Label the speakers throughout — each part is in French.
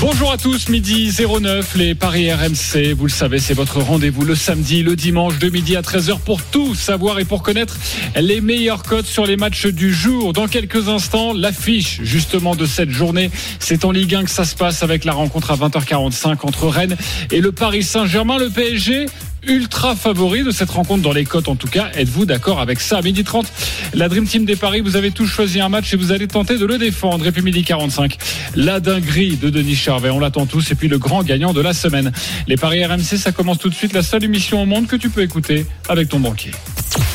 Speaker 1: Bonjour à tous, midi 09, les Paris RMC. Vous le savez, c'est votre rendez-vous le samedi, le dimanche de midi à 13h pour tout savoir et pour connaître les meilleurs codes sur les matchs du jour. Dans quelques instants, l'affiche justement de cette journée. C'est en Ligue 1 que ça se passe avec la rencontre à 20h45 entre Rennes et le Paris Saint-Germain. Le PSG ultra favori de cette rencontre dans les cotes en tout cas. Êtes-vous d'accord avec ça? Midi 30, la Dream Team des Paris, vous avez tous choisi un match et vous allez tenter de le défendre. Et puis midi 45, la dinguerie de Denis Charvet, on l'attend tous. Et puis le grand gagnant de la semaine. Les Paris RMC, ça commence tout de suite. La seule émission au monde que tu peux écouter avec ton banquier.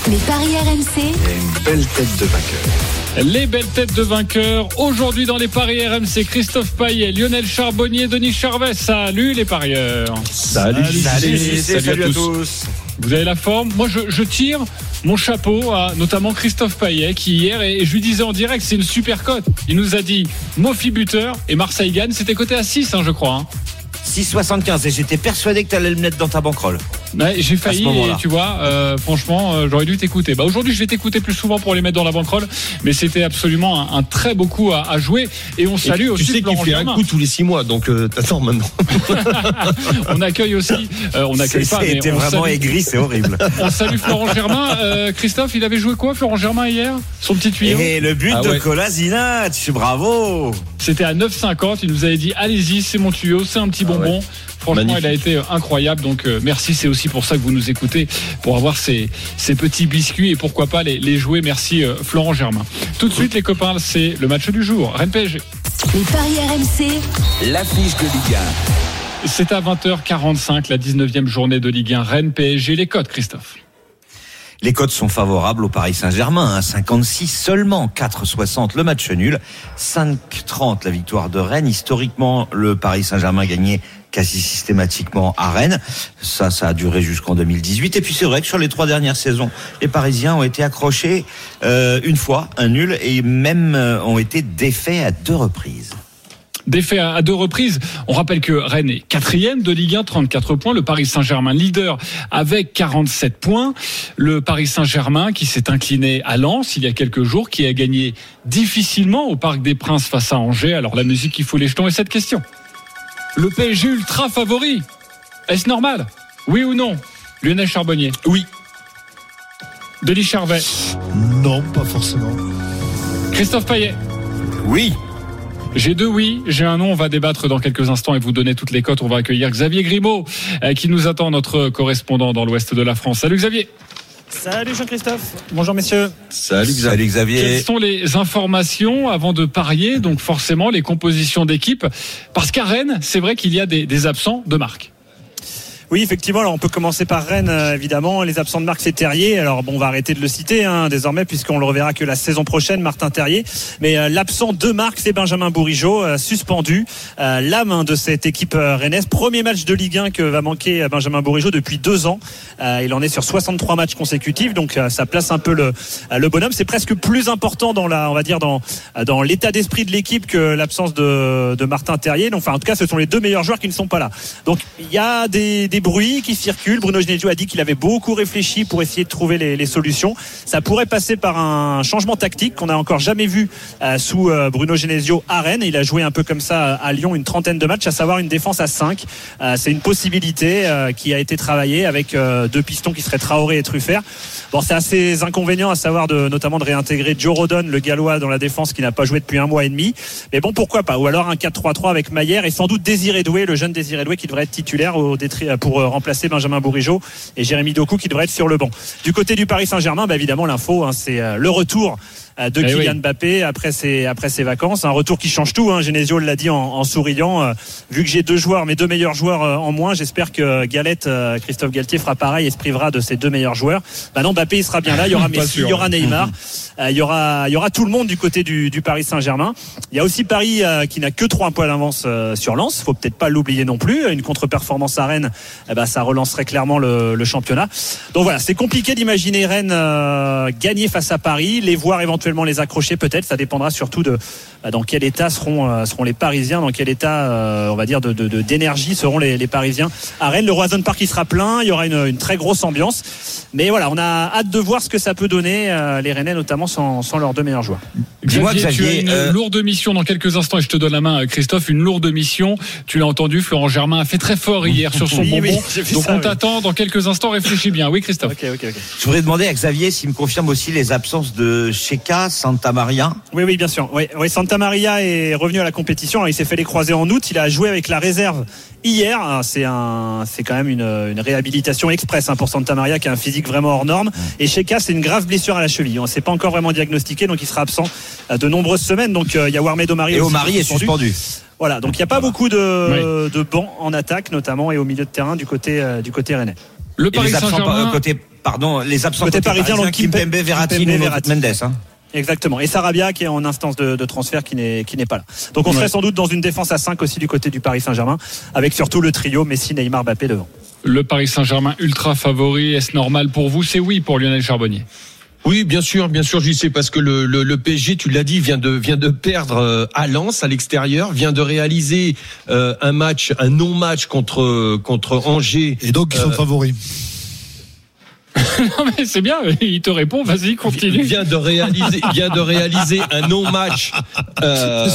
Speaker 2: Les Paris RMC,
Speaker 3: une belle tête de vainqueur.
Speaker 1: Les belles têtes de vainqueurs. Aujourd'hui dans les paris RMC, Christophe Paillet, Lionel Charbonnier, Denis Charvet. Salut les parieurs.
Speaker 3: Salut,
Speaker 1: salut, salut, à, tous. Vous avez la forme Moi, je, je, tire mon chapeau à notamment Christophe Paillet qui hier, et, je lui disais en direct, c'est une super cote. Il nous a dit Mofi buteur et Marseille gagne. C'était coté à 6, hein, je crois. Hein.
Speaker 4: 6,75 et j'étais persuadé que tu allais le mettre dans ta banquerolle.
Speaker 1: Ouais, j'ai failli, et tu vois, euh, franchement, euh, j'aurais dû t'écouter. Bah, aujourd'hui, je vais t'écouter plus souvent pour les mettre dans la banquerolle, mais c'était absolument un, un, très beau coup à, à jouer. Et on salue
Speaker 3: et
Speaker 1: aussi.
Speaker 3: Tu sais qu'il fait un coup tous les six mois, donc euh, t'attends maintenant.
Speaker 1: on accueille aussi, on accueille pas.
Speaker 4: C'était vraiment
Speaker 1: salue,
Speaker 4: aigri, c'est horrible.
Speaker 1: on salue Florent Germain. Christophe, il avait joué quoi, Florent Germain, hier? Son petit tuyau
Speaker 4: Et le but
Speaker 3: Ah
Speaker 4: de
Speaker 3: ouais.
Speaker 4: Kolasinac, bravo
Speaker 1: C'était à 9,50. Il nous avait dit allez-y, c'est mon tuyau, c'est un petit
Speaker 3: Ah
Speaker 1: bonbon.
Speaker 3: ouais.
Speaker 1: Franchement,
Speaker 3: Magnifique.
Speaker 1: il a été incroyable. Donc, euh, merci. C'est aussi pour ça que vous nous écoutez, pour avoir ces, ces petits biscuits et pourquoi pas les, les jouer. Merci, euh, Florent Germain. Tout de suite, les copains, c'est le match du jour. Rennes PSG.
Speaker 2: les Paris RMC,
Speaker 5: L'affiche de Ligue
Speaker 1: C'est à 20h45, la 19e journée de Ligue 1. Rennes PSG. Les codes, Christophe.
Speaker 4: Les codes sont favorables au Paris Saint-Germain, hein, 56 seulement, 4,60 le match nul, 5,30 la victoire de Rennes. Historiquement, le Paris Saint-Germain gagnait quasi systématiquement à Rennes. Ça, ça a duré jusqu'en 2018. Et puis c'est vrai que sur les trois dernières saisons, les Parisiens ont été accrochés euh, une fois, un nul, et même euh, ont été défaits à deux reprises.
Speaker 1: Défait à deux reprises. On rappelle que Rennes est quatrième de Ligue 1, 34 points. Le Paris Saint-Germain leader avec 47 points. Le Paris Saint-Germain qui s'est incliné à Lens il y a quelques jours, qui a gagné difficilement au Parc des Princes face à Angers. Alors la musique qui fout les jetons cette question. Le PSG ultra favori. Est-ce normal? Oui ou non? Lionel Charbonnier?
Speaker 3: Oui.
Speaker 1: Denis Charvet?
Speaker 6: Non, pas forcément.
Speaker 1: Christophe Payet?
Speaker 3: Oui.
Speaker 1: J'ai deux oui, j'ai un non. On va débattre dans quelques instants et vous donner toutes les cotes. On va accueillir Xavier Grimaud, euh, qui nous attend, notre correspondant dans l'ouest de la France. Salut Xavier.
Speaker 7: Salut Jean-Christophe. Bonjour messieurs.
Speaker 3: Salut Xavier.
Speaker 4: Salut Xavier.
Speaker 1: Quelles sont les informations avant de parier Donc forcément les compositions d'équipe? Parce qu'à Rennes, c'est vrai qu'il y a des, des absents de marque.
Speaker 7: Oui, effectivement. Alors, on peut commencer par Rennes, euh, évidemment. Les absents de Marc, c'est Terrier. Alors, bon, on va arrêter de le citer hein, désormais, puisqu'on le reverra que la saison prochaine, Martin Terrier. Mais euh, l'absent de Marc, c'est Benjamin Bourigeau, euh, suspendu. Euh, L'âme de cette équipe euh, rennaise. Premier match de Ligue 1 que va manquer euh, Benjamin Bourigeau depuis deux ans. Il en est sur 63 matchs consécutifs, donc ça place un peu le, le bonhomme. C'est presque plus important dans la, on va dire dans dans l'état d'esprit de l'équipe que l'absence de, de Martin Terrier. Donc, enfin, en tout cas, ce sont les deux meilleurs joueurs qui ne sont pas là. Donc, il y a des, des bruits qui circulent. Bruno Genesio a dit qu'il avait beaucoup réfléchi pour essayer de trouver les, solutions. Ça pourrait passer par un changement tactique qu'on n'a encore jamais vu euh, sous euh, Bruno Genesio à Rennes. Il a joué un peu comme ça à Lyon une trentaine de matchs, à savoir une défense à 5. Euh, C'est une possibilité euh, qui a été travaillée avec euh, deux pistons qui seraient Traoré et Truffert. Bon, c'est assez inconvénient à savoir de, notamment de réintégrer Joe Rodon, le gallois, dans la défense qui n'a pas joué depuis un mois et demi. Mais bon, pourquoi pas? Ou alors un 4-3-3 avec Maillère et sans doute Désiré Doué, le jeune Désiré Doué qui devrait être titulaire pour euh, remplacer Benjamin Bourigeau et Jérémy Doku qui devrait être sur le banc. Du côté du Paris Saint-Germain, bah, évidemment, l'info, hein, c'est euh, le retour de
Speaker 1: Eh
Speaker 7: Kylian
Speaker 1: oui.
Speaker 7: Mbappé après ses, après ses vacances. Un retour qui change tout. Hein. Genesio l'a dit en, en souriant. Euh, vu que j'ai deux joueurs, mes deux meilleurs joueurs euh, en moins, j'espère que Galette, euh, Christophe Galtier fera pareil et se privera de ses deux meilleurs joueurs. Bah non, Mbappé, il sera bien là. Il y aura Messi,
Speaker 1: sûr.
Speaker 7: il y aura Neymar. Euh, il y aura, il y aura tout le monde du côté du, du Paris Saint-Germain. Il y a aussi Paris euh, qui n'a que trois points d'avance euh, sur Lens. Faut peut-être pas l'oublier non plus. Une contre-performance à Rennes, eh ben, ça relancerait clairement le, le championnat. Donc voilà, c'est compliqué d'imaginer Rennes euh, gagner face à Paris, les voir éventuellement les accrocher peut-être. Ça dépendra surtout de, Bah, dans quel état seront, euh, seront les Parisiens, dans quel état, euh, on va dire, de, de- d'énergie seront les, les Parisiens à Rennes. Le Roison Park, il sera plein, il y aura une, une très grosse ambiance. Mais voilà, on a hâte de voir ce que ça peut donner, euh, les Rennais, notamment sans, sans leurs deux meilleurs joueurs.
Speaker 4: Dis-moi,
Speaker 1: Xavier, tu as
Speaker 4: Xavier,
Speaker 1: une
Speaker 4: euh,
Speaker 1: lourde mission dans quelques instants et je te donne la main, Christophe. Une lourde mission. Tu l'as entendu, Florent Germain a fait très fort hier sur son
Speaker 7: Oui,
Speaker 1: bonbon.
Speaker 7: oui,
Speaker 1: Donc
Speaker 7: ça,
Speaker 1: on
Speaker 7: oui.
Speaker 1: t'attend dans quelques instants. Réfléchis bien. Oui, Christophe.
Speaker 7: Ok, ok, ok.
Speaker 4: Je voudrais demander à Xavier s'il me confirme aussi les absences de Sheka, Santa Maria.
Speaker 7: Oui, oui, bien sûr. Oui, oui, Santa Maria est revenu à la compétition. Il s'est fait les croiser en août. Il a joué avec la réserve hier. Ah, C'est un, c'est quand même une, une réhabilitation express hein, pour Santa Maria qui a un physique vraiment hors norme. Et Sheka, c'est une grave blessure à la cheville. On ne s'est pas encore vraiment diagnostiqué, donc il sera absent euh, de nombreuses semaines. Donc euh, il y a Warmed Omari.
Speaker 4: Et Omari est suspendu.
Speaker 7: Voilà, donc il n'y a pas beaucoup de, de bancs en attaque, notamment et au milieu de terrain du côté, euh, du côté rennais.
Speaker 1: Le Paris
Speaker 4: les absents,
Speaker 1: Saint-Germain.
Speaker 4: euh, côté, pardon, les absents
Speaker 7: Côté
Speaker 4: côté,
Speaker 7: parisien,
Speaker 4: parisien,
Speaker 7: donc
Speaker 4: Kimpembe,
Speaker 7: Kimpembe,
Speaker 4: Verratti,
Speaker 7: Verratti.
Speaker 4: Mendes. Hein.
Speaker 7: Exactement. Et Sarabia qui est en instance de, de transfert qui n'est qui n'est pas là. Donc on serait sans doute dans une défense à 5 aussi du côté du Paris Saint-Germain, avec surtout le trio Messi, Neymar, Mbappé devant.
Speaker 1: Le Paris Saint-Germain ultra favori. Est-ce normal pour vous? C'est oui pour Lionel Charbonnier.
Speaker 3: Oui, bien sûr, bien sûr, j'y sais parce que le, le, le PSG, tu l'as dit, vient de vient de perdre euh, à Lens à l'extérieur, vient de réaliser euh, un match, un non-match contre contre Angers.
Speaker 6: Et donc, ils sont
Speaker 3: Euh,
Speaker 6: favoris.
Speaker 1: non mais c'est bien. Il te répond. Vas-y, continue.
Speaker 3: vient de réaliser vient de réaliser un non-match euh,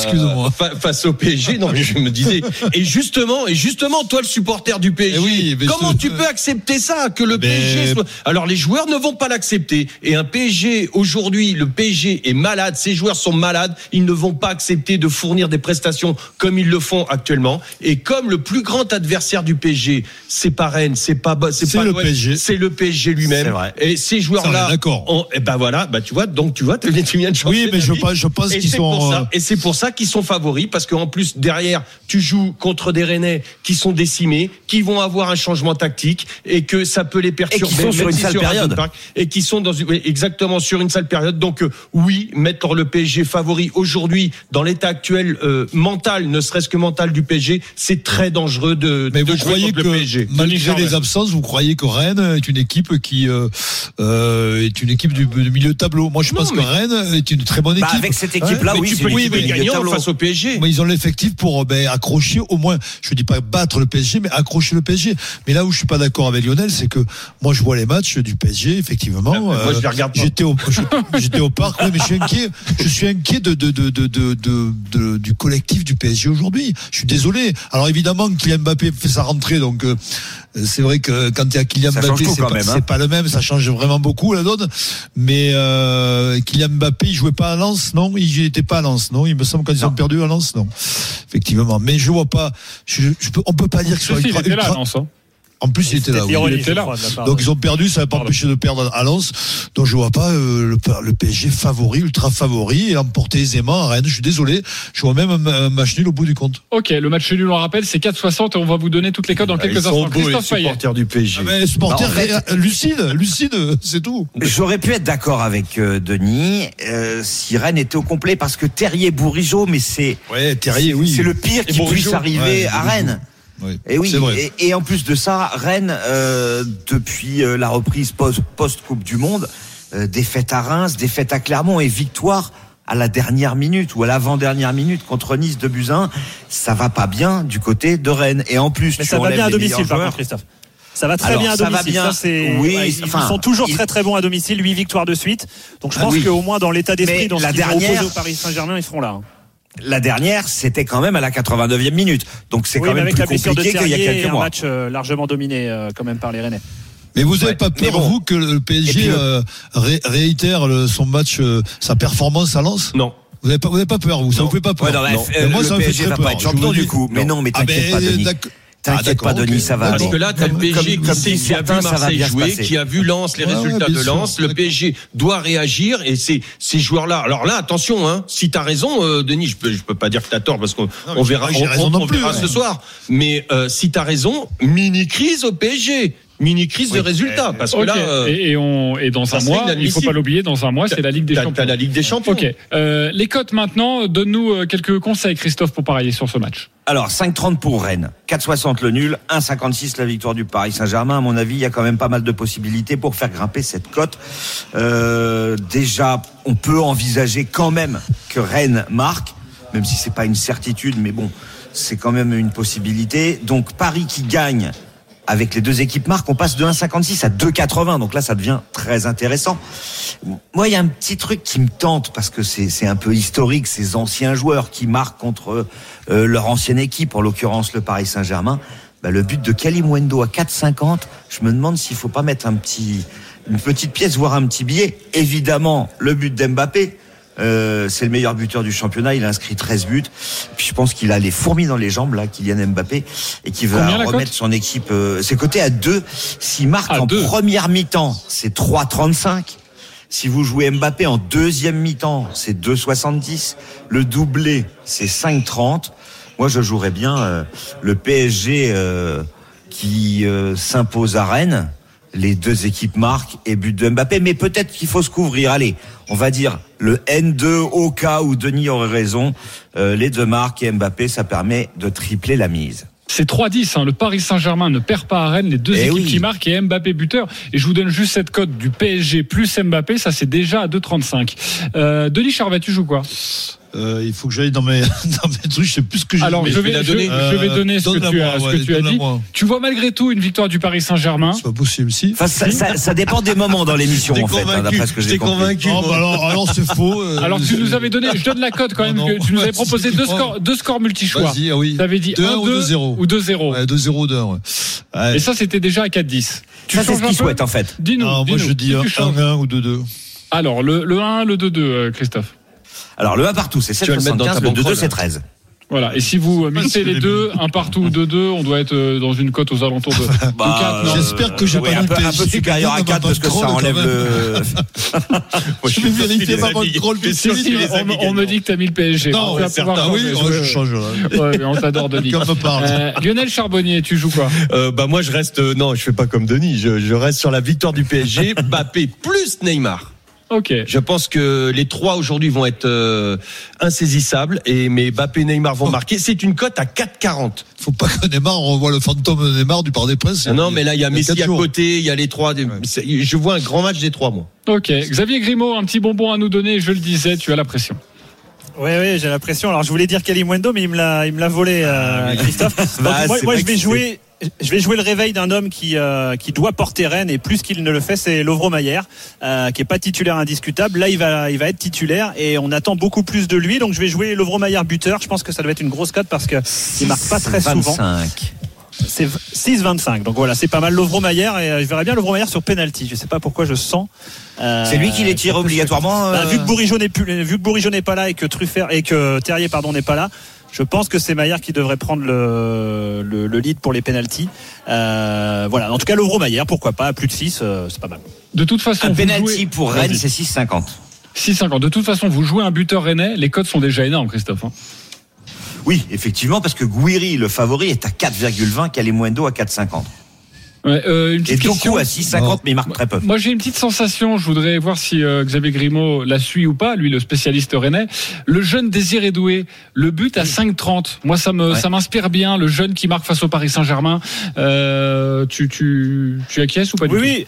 Speaker 3: fa- face au PSG non mais je me disais et justement et justement toi le supporter du PSG
Speaker 6: Eh oui,
Speaker 3: comment tu peux accepter ça que le
Speaker 6: Mais-
Speaker 3: PSG soit... alors les joueurs ne vont pas l'accepter et un PSG aujourd'hui le PSG est malade ces joueurs sont malades ils ne vont pas accepter de fournir des prestations comme ils le font actuellement et comme le plus grand adversaire du PSG c'est pas Rennes c'est pas c'est pas
Speaker 6: le PSG.
Speaker 3: c'est le PSG
Speaker 4: C'est
Speaker 3: lui-même
Speaker 4: vrai.
Speaker 3: et ces joueurs-là
Speaker 6: d'accord.
Speaker 3: on- eh ben voilà, bah tu vois, donc tu vois, tu viens de changer
Speaker 6: Oui, mais je pense, je pense
Speaker 3: Et
Speaker 6: qu'ils
Speaker 3: pour
Speaker 6: sont.
Speaker 3: ça,
Speaker 6: euh,
Speaker 3: et c'est pour ça qu'ils sont favoris parce qu'en plus derrière tu joues contre des Rennais qui sont décimés, qui vont avoir un changement tactique et que ça peut les perturber.
Speaker 4: sont sur une
Speaker 3: si
Speaker 4: sale
Speaker 3: sur un
Speaker 4: période.
Speaker 3: Parc, et qui sont dans une, exactement sur une sale période. Donc euh, oui, mettre le PSG favori aujourd'hui dans l'état actuel euh, mental, ne serait-ce que mental du PSG, c'est très dangereux de,
Speaker 6: Mais
Speaker 3: de
Speaker 6: vous
Speaker 3: jouer
Speaker 6: croyez
Speaker 3: contre
Speaker 6: que,
Speaker 3: le PSG.
Speaker 6: malgré les absences, vous croyez que Rennes est une équipe qui euh, euh, est une équipe du, du milieu de tableau Moi, je
Speaker 3: Non,
Speaker 6: pense
Speaker 3: mais-
Speaker 6: que Rennes est une très bonne
Speaker 4: Bah,
Speaker 6: équipe.
Speaker 4: avec cette équipe-là,
Speaker 6: Ouais,
Speaker 4: oui,
Speaker 3: tu peux oui, mais face au PSG.
Speaker 6: Mais ils ont l'effectif pour ben, accrocher au moins, je dis pas battre le PSG, mais accrocher le PSG. Mais là où je suis pas d'accord avec Lionel, c'est que moi je vois les matchs du PSG, effectivement.
Speaker 3: Ah, moi, je les regarde pas.
Speaker 6: J'étais au, j'étais au parc, oui, mais je suis inquiet. Je suis inquiet de, de, de, de, de, de- de- du collectif du PSG aujourd'hui. Je suis désolé. Alors évidemment, Kylian Mbappé fait sa rentrée, donc euh, c'est vrai que quand il y a Kylian Mbappé,
Speaker 4: tout
Speaker 6: c'est pas,
Speaker 4: même,
Speaker 6: le. Ça change vraiment beaucoup la donne. Mais euh, Kylian Mbappé, il jouait pas à Lens, non? Il était pas à Lens, non? Il me semble quand ils ont perdu à Lens, non? Effectivement. Mais je vois pas. Je, je peux, on peut pas dire que ce soit ultra- ultra-. En plus, il était là. oui.
Speaker 1: il était
Speaker 7: crois,
Speaker 6: Donc ils ont perdu, ça n'a pas empêché de perdre à Lens. Donc je vois pas euh, le, le PSG favori, ultra favori, et emporter aisément à Rennes. Je suis désolé, je vois même un, un match nul au bout du compte.
Speaker 1: Ok, le match nul, on rappelle, c'est 4,60 et on va vous donner toutes les codes dans
Speaker 3: Ils
Speaker 1: quelques
Speaker 3: sont
Speaker 1: instants.
Speaker 3: beaux, les
Speaker 1: Christophe Payet.
Speaker 3: supporters du PSG.
Speaker 6: Ah, mais supporter
Speaker 4: Bah, en fait-
Speaker 6: ré- lucide, lucide, c'est tout.
Speaker 4: J'aurais pu être d'accord avec euh, Denis euh, si Rennes était au complet parce que Terrier Bourigeau, mais c'est
Speaker 6: Ouais, Terrier, oui.
Speaker 4: c'est le pire qui
Speaker 6: Bourigeau,
Speaker 4: puisse arriver
Speaker 6: ouais,
Speaker 4: à. Rennes.
Speaker 6: Oui,
Speaker 4: Et oui,
Speaker 6: vrai.
Speaker 4: et, et en plus de ça, Rennes, euh, depuis euh, la reprise post- post-Coupe du Monde, euh, défaite à Reims, défaite à Clermont et victoire à la dernière minute ou à l'avant-dernière minute contre Nice de Buzyn, ça va pas bien du côté de Rennes. Et en plus,
Speaker 7: Mais
Speaker 4: tu
Speaker 7: ça va bien à domicile, par contre, Christophe. Ça va très
Speaker 4: Alors,
Speaker 7: bien à
Speaker 4: ça va
Speaker 7: domicile.
Speaker 4: bien.
Speaker 7: c'est-
Speaker 4: Oui,
Speaker 7: ouais, ils
Speaker 4: enfin,
Speaker 7: sont toujours très très bons à domicile. 8 victoires de suite. Donc je
Speaker 4: Ah
Speaker 7: pense
Speaker 4: oui.
Speaker 7: qu'au moins dans l'état d'esprit, dans ce
Speaker 4: la dernière-
Speaker 7: au Paris Saint-Germain, ils seront là.
Speaker 4: La dernière, c'était quand même à la 89e minute. Donc c'est
Speaker 7: Oui,
Speaker 4: quand même
Speaker 7: avec
Speaker 4: plus
Speaker 7: la
Speaker 4: compliqué qu'il y a quelques
Speaker 7: un
Speaker 4: mois.
Speaker 7: match euh, largement dominé euh, quand même par les Rennais.
Speaker 6: Mais vous n'avez
Speaker 4: Ouais.
Speaker 6: pas peur,
Speaker 4: bon.
Speaker 6: vous, que le PSG
Speaker 4: le-
Speaker 6: euh, ré- réitère le- son match, euh, sa performance à Lens?
Speaker 3: Non.
Speaker 6: Vous n'avez pas, vous n'avez pas peur, vous Ça
Speaker 3: Non.
Speaker 6: vous fait pas peur
Speaker 4: Ouais, non, mais,
Speaker 6: Non.
Speaker 4: euh,
Speaker 6: Mais moi,
Speaker 4: le
Speaker 6: ça me fait
Speaker 4: PSG
Speaker 6: très
Speaker 4: va
Speaker 6: peur.
Speaker 4: pas être champion du coup. Mais non, mais
Speaker 6: Ah,
Speaker 4: t'inquiète
Speaker 6: ben,
Speaker 4: pas, Denis. T'inquiète
Speaker 6: Ah,
Speaker 4: pas, Denis, ça va.
Speaker 3: Parce que là, t'as le PSG
Speaker 4: comme-
Speaker 3: qui, qui a vu Marseille jouer, qui a vu Lens, les
Speaker 6: Ouais,
Speaker 3: résultats
Speaker 6: ouais,
Speaker 3: de
Speaker 6: sûr.
Speaker 3: Lens. Le PSG doit réagir et ces, ces joueurs-là. Alors là, attention, hein, si t'as raison, euh, Denis, je peux, je peux pas dire que t'as tort parce qu'on on verra, on,
Speaker 6: plus,
Speaker 3: verra
Speaker 6: ouais.
Speaker 3: ce soir. Mais euh, si t'as raison, mini crise au PSG, mini crise de résultats parce que là, euh,
Speaker 1: et, et on, et dans un mois, il faut pas l'oublier, dans un mois, c'est la Ligue des Champions.
Speaker 3: la Ligue des Champions.
Speaker 1: Ok, euh, les cotes maintenant, donne-nous euh, quelques conseils, Christophe, pour parier sur ce match.
Speaker 4: Alors, 5,30 pour Rennes, 4,60 le nul, 1,56 la victoire du Paris Saint-Germain. À mon avis, il y a quand même pas mal de possibilités pour faire grimper cette cote. Euh, déjà, on peut envisager quand même que Rennes marque. même si c'est pas une certitude, mais bon, c'est quand même une possibilité. Donc Paris qui gagne avec les deux équipes marques, on passe de 1,56 à 2,80. Donc là, ça devient très intéressant. Moi, il y a un petit truc qui me tente parce que c'est un peu historique, ces anciens joueurs qui marquent contre euh, leur ancienne équipe, en l'occurrence le Paris Saint-Germain. Bah, le but de Kalimwendo à 4,50, je me demande s'il faut pas mettre un petit, une petite pièce, voire un petit billet. Évidemment, le but d'Mbappé. Euh, c'est le meilleur buteur du championnat. Il a inscrit 13 buts. Puis je pense qu'il a les fourmis dans les jambes là, Kylian Mbappé, et qui va
Speaker 1: Combien
Speaker 4: remettre son équipe. Euh, c'est coté à 2 S'il marque
Speaker 1: À
Speaker 4: en
Speaker 1: deux.
Speaker 4: première mi-temps, c'est 3,35. Si vous jouez Mbappé en deuxième mi-temps, c'est 2,70. Le doublé, c'est 5,30. Moi, je jouerais bien euh, le PSG euh, qui euh, s'impose à Rennes. Les deux équipes marquent et but de Mbappé. Mais peut-être qu'il faut se couvrir. Allez, on va dire le N2 au cas où Denis aurait raison. Euh, les deux marques et Mbappé, ça permet de tripler la mise.
Speaker 1: C'est 3-10. hein. Le Paris Saint-Germain ne perd pas à Rennes. Les deux
Speaker 4: Eh
Speaker 1: équipes
Speaker 4: oui.
Speaker 1: qui marquent et Mbappé buteur. Et je vous donne juste cette cote du PSG plus Mbappé. Ça, c'est déjà à 2,35. Euh, Denis Charvet, tu joues quoi?
Speaker 6: Euh, il faut que j'aille dans mes, dans mes trucs, je sais plus ce que j'ai
Speaker 1: Alors, je vais, je,
Speaker 3: donner.
Speaker 1: je vais
Speaker 6: Euh,
Speaker 1: donner ce que tu
Speaker 6: moi,
Speaker 1: as, ce
Speaker 6: ouais,
Speaker 1: que tu as dit.
Speaker 6: moi.
Speaker 1: Tu vois malgré tout une victoire du Paris Saint-Germain.
Speaker 6: C'est pas possible, si.
Speaker 4: Enfin, ça, ça- ça dépend des moments dans l'émission, en fait, hein, d'après ce que j'ai
Speaker 3: convaincu.
Speaker 6: Non, bah alors, alors c'est faux. euh,
Speaker 1: Alors, tu nous avais donné, je donne la cote quand même,
Speaker 6: Non,
Speaker 1: que tu nous avais proposé deux scores, deux scores multi-choix.
Speaker 6: Vas-y, ah oui.
Speaker 1: Tu avais dit
Speaker 6: 2-1
Speaker 1: 1,
Speaker 6: ou
Speaker 1: 2
Speaker 6: 2-0.
Speaker 1: ou 2-0.
Speaker 6: Ouais, 2-0, 2-1, ouais. Ouais.
Speaker 1: Et ça, c'était déjà à 4-10. Tu
Speaker 4: Ça, c'est ce
Speaker 1: un
Speaker 4: qu'il
Speaker 1: peu
Speaker 4: souhaite, en fait.
Speaker 1: Dis-nous.
Speaker 6: Moi, je dis
Speaker 1: si
Speaker 6: un
Speaker 1: tu changes.
Speaker 6: 1-1 ou 2-2.
Speaker 1: Alors, le, le 1, le 2-2, euh, Christophe.
Speaker 4: Alors, le 1 partout, c'est
Speaker 3: vas le mettre dans ta
Speaker 4: 7,75. Le 2-2,
Speaker 3: banquerolle,
Speaker 4: c'est 13.
Speaker 1: Voilà. Et si vous mixez les deux, un partout ou 2-2, on doit être euh, dans une cote aux alentours de, de 4, non
Speaker 4: euh,
Speaker 6: J'espère que j'ai
Speaker 4: ouais,
Speaker 6: pas
Speaker 4: un
Speaker 6: mis
Speaker 4: peu, un peu supérieur à
Speaker 6: gagnant
Speaker 4: 4 parce que ça enlève le.
Speaker 6: Je vais vérifier ma.
Speaker 1: Si, si, on, me- on me dit que t'as mis le PSG.
Speaker 6: Non,
Speaker 1: vas
Speaker 6: certain,
Speaker 1: pouvoir
Speaker 6: oui,
Speaker 1: changer.
Speaker 6: oh, je change.
Speaker 1: Ouais, mais on t'adore, Denis.
Speaker 6: Quelqu'un me parle.
Speaker 1: Euh, Lionel Charbonnier, tu joues quoi?
Speaker 3: Euh, bah moi je reste euh, non je fais pas comme Denis je, je reste sur la victoire du PSG Mbappé plus Neymar
Speaker 1: Ok.
Speaker 3: je pense que les trois aujourd'hui vont être euh, insaisissables et mais Mbappé et Neymar vont marquer c'est une cote à 4,40
Speaker 6: Faut pas que Neymar, on revoit le fantôme de Neymar du Parc des Princes.
Speaker 3: Ah non mais là il y a Messi
Speaker 6: quatre
Speaker 3: à
Speaker 6: jours.
Speaker 3: côté il y a les trois des- je vois un grand match des trois moi
Speaker 1: Ok. Xavier Grimaud, un petit bonbon à nous donner. Je le disais, tu as la pression.
Speaker 7: Oui, oui, j'ai l'impression. Alors, je voulais dire Kalimwendo, mais il me l'a, il me l'a volé, euh, Christophe. Donc,
Speaker 4: Bah,
Speaker 7: moi, je vais jouer. Je vais jouer le réveil d'un homme qui euh, qui doit porter Rennes et plus qu'il ne le fait, c'est Lovro euh, qui est pas titulaire indiscutable. Là, il va il va être titulaire et on attend beaucoup plus de lui. Donc, je vais jouer Lovro Mayer buteur. Je pense que ça doit être une grosse cote parce que il marque pas très souvent.
Speaker 4: 25.
Speaker 7: C'est 6-25. Donc voilà, c'est pas mal. Lovro et euh, je verrais bien Lovro sur penalty. Je sais pas pourquoi je sens. euh,
Speaker 4: C'est lui qui les tire obligatoirement.
Speaker 7: bah, vu que Bourigeau n'est plus, vu que Bourigeau n'est pas là et que Truffert et que Terrier pardon n'est pas là, je pense que c'est Maillard qui devrait prendre le, le, le lead pour les pénalties. Euh, voilà. En tout cas, Lovro Maillard, pourquoi pas, à plus de 6, euh, c'est pas mal.
Speaker 1: De toute façon,
Speaker 4: Un penalty
Speaker 1: jouez-
Speaker 4: pour Rennes, c'est 6,50.
Speaker 1: 6,50. De toute façon, vous jouez un buteur rennais. Les cotes sont déjà énormes, Christophe. hein.
Speaker 4: Oui, effectivement, parce que Guiri, le favori, est à 4,20, Kalimundo à 4,50.
Speaker 1: Ouais, euh, une
Speaker 4: Et
Speaker 1: petite question.
Speaker 4: Doku à 6,50, mais il marque très peu.
Speaker 1: Moi, j'ai une petite sensation. Je voudrais voir si euh, Xavier Grimaud la suit ou pas, lui, le spécialiste rennais. Le jeune Désiré Doué, le but à 5,30. Moi, ça me,
Speaker 4: Ouais.
Speaker 1: ça m'inspire bien. Le jeune qui marque face au Paris Saint-Germain. Euh, tu, tu, tu acquiesces ou pas du
Speaker 7: Oui,
Speaker 1: tout?
Speaker 7: oui.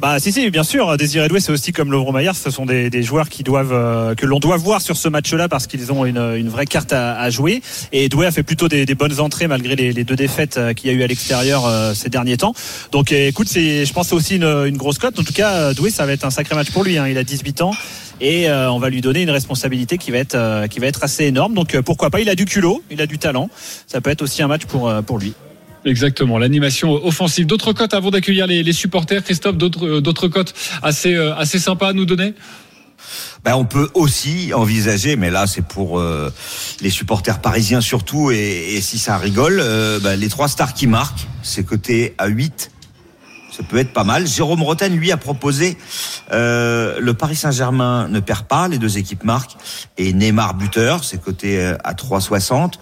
Speaker 7: Bah si si bien sûr. Désiré Doué c'est aussi comme Lovro Maillard. Ce sont des, joueurs qui doivent euh, que l'on doit voir sur ce match-là parce qu'ils ont une, vraie carte à, jouer. Et Doué a fait plutôt des, bonnes entrées malgré les, deux défaites euh, qu'il y a eu à l'extérieur euh, ces derniers temps. Donc euh, écoute c'est je pense c'est aussi une, grosse cote. En tout cas Doué ça va être un sacré match pour lui hein. il a 18 ans. Et on va lui donner une responsabilité qui va être qui va être assez énorme. Donc pourquoi pas? Il a du culot. Il a du talent. Ça peut être aussi un match pour pour lui
Speaker 1: Exactement, l'animation offensive. D'autres cotes avant d'accueillir les, les supporters, Christophe, d'autres euh, cotes assez euh, assez sympas à nous donner?
Speaker 4: Ben, on peut aussi envisager, mais là c'est pour euh, les supporters parisiens surtout, et, et si ça rigole, euh, ben, les trois stars qui marquent, c'est coté à 8. Ça peut être pas mal. Jérôme Roten, lui, a proposé euh, le Paris Saint-Germain ne perd pas, les deux équipes marquent, et Neymar buteur, c'est coté euh, à 3,60.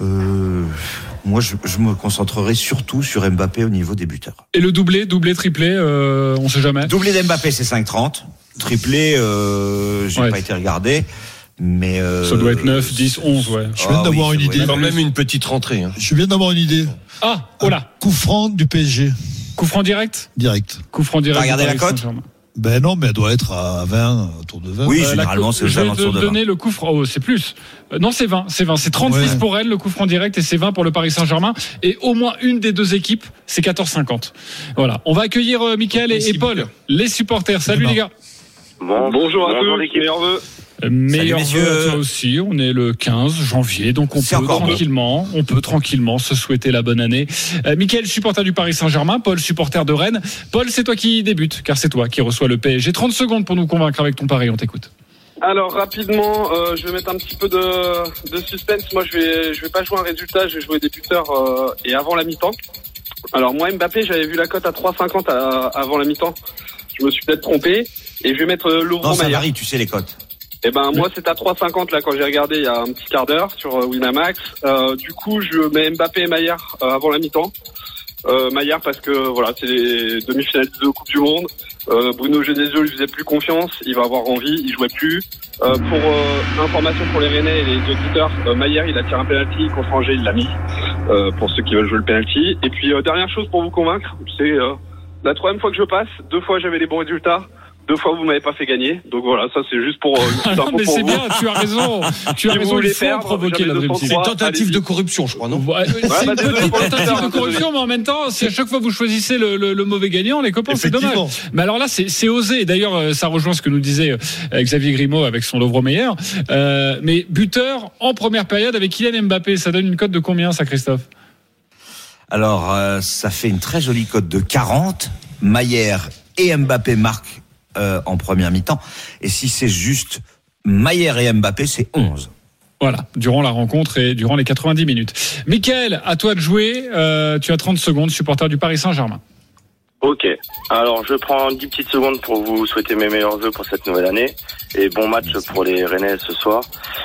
Speaker 4: Euh, moi, je, je me concentrerai surtout sur Mbappé au niveau des buteurs.
Speaker 1: Et le doublé, doublé, triplé, euh, on sait jamais.
Speaker 4: Doublé d'Mbappé, c'est 5,30. Triplé, euh, j'ai
Speaker 1: Ouais.
Speaker 4: pas été regardé. Mais euh,
Speaker 1: Ça doit être 9, 10, 11, ouais.
Speaker 6: Je viens
Speaker 4: Ah
Speaker 6: d'avoir
Speaker 4: oui,
Speaker 6: une idée.
Speaker 3: quand même une petite rentrée hein.
Speaker 6: Je viens d'avoir une idée.
Speaker 1: Ah, oh là,
Speaker 6: Coup franc du PSG,
Speaker 1: coup franc direct?
Speaker 6: Direct.
Speaker 1: Coup franc direct.
Speaker 4: T'as regardé la cote?
Speaker 6: Ben non, mais elle doit être à 20, autour de 20.
Speaker 4: Oui,
Speaker 1: Euh, la
Speaker 4: généralement, c'est
Speaker 1: Je vais te
Speaker 4: de 20.
Speaker 1: donner le coup franc. Oh, c'est plus. Euh, non, c'est 20. C'est 20. C'est 36
Speaker 6: Ouais.
Speaker 1: pour Rennes, le coup franc direct, et c'est 20 pour le Paris Saint-Germain. Et au moins une des deux équipes, c'est 14,50. Voilà. On va accueillir euh, Mickaël et, et Paul, les supporters. Salut les gars.
Speaker 8: Bon, bonjour à tous,
Speaker 1: Euh, Meilleur vœu à toi aussi. On est le 15 janvier, donc on peut tranquillement, on peut tranquillement se souhaiter la bonne année. Euh, Mickaël, supporter du Paris Saint-Germain. Paul, supporter de Rennes. Paul, c'est toi qui débute, car c'est toi qui reçois le PSG. 30 secondes pour nous convaincre avec ton pari. On t'écoute.
Speaker 8: Alors rapidement, euh, je vais mettre un petit peu de, de suspense. Moi, je vais, je vais pas jouer un résultat, je vais jouer des buteurs euh, et avant la mi-temps. Alors moi, Mbappé, j'avais vu la cote à 3,50 à- avant la mi-temps. Je me suis peut-être trompé et je vais mettre euh,
Speaker 4: Non,
Speaker 8: Laurent
Speaker 4: ça
Speaker 8: Maillard.
Speaker 4: varie, tu sais les cotes.
Speaker 8: Eh ben moi, c'est à 3,50 là quand j'ai regardé il y a un petit quart d'heure sur euh, Winamax. Euh, du coup, je mets Mbappé et Maillard euh, avant la mi-temps. Euh, Maillard parce que voilà, c'est les demi-finalistes de Coupe du Monde. Euh, Bruno Genesio lui faisait plus confiance, il va avoir envie, il jouait plus. Euh, pour euh, information pour les Rennais et les auditeurs, Maillard il a tiré un penalty contre Angers, il l'a mis. Euh, pour ceux qui veulent jouer le penalty. Et puis euh, dernière chose pour vous convaincre, c'est euh, la troisième fois que je passe, deux fois j'avais des bons résultats. Deux fois, vous m'avez pas fait gagner. Donc voilà, ça c'est juste pour. Euh, petite info
Speaker 1: Mais c'est bien, tu as raison. Tu as
Speaker 8: vous
Speaker 1: raison, il faut
Speaker 8: perdre,
Speaker 1: provoquer la Dream
Speaker 8: 203.
Speaker 1: Team.
Speaker 3: C'est une tentative de corruption, je crois, non
Speaker 1: Ouais, c'est
Speaker 8: bah,
Speaker 1: une petite tentative de corruption, mais en même temps, si à chaque fois vous choisissez le, le- le mauvais gagnant, les copains, c'est dommage. Mais alors là, c'est osé. D'ailleurs, euh, ça rejoint ce que nous disait euh, Xavier Grimaud avec son Lovre meilleur. Euh, mais buteur en première période avec Kylian Mbappé, ça donne une cote de combien, ça, Christophe?
Speaker 4: Alors, euh, ça fait une très jolie cote de 40. Maillère et Mbappé marquent euh, en première mi-temps. Et si c'est juste Maillère et Mbappé, c'est 11.
Speaker 1: Voilà, durant la rencontre et durant les 90 minutes. Michael, à toi de jouer. Euh, tu as 30 secondes, supporter du Paris Saint-Germain.
Speaker 9: Ok. Alors, je prends 10 petites secondes pour vous souhaiter mes meilleurs vœux pour cette nouvelle année. Et bon match pour les Rennais ce soir.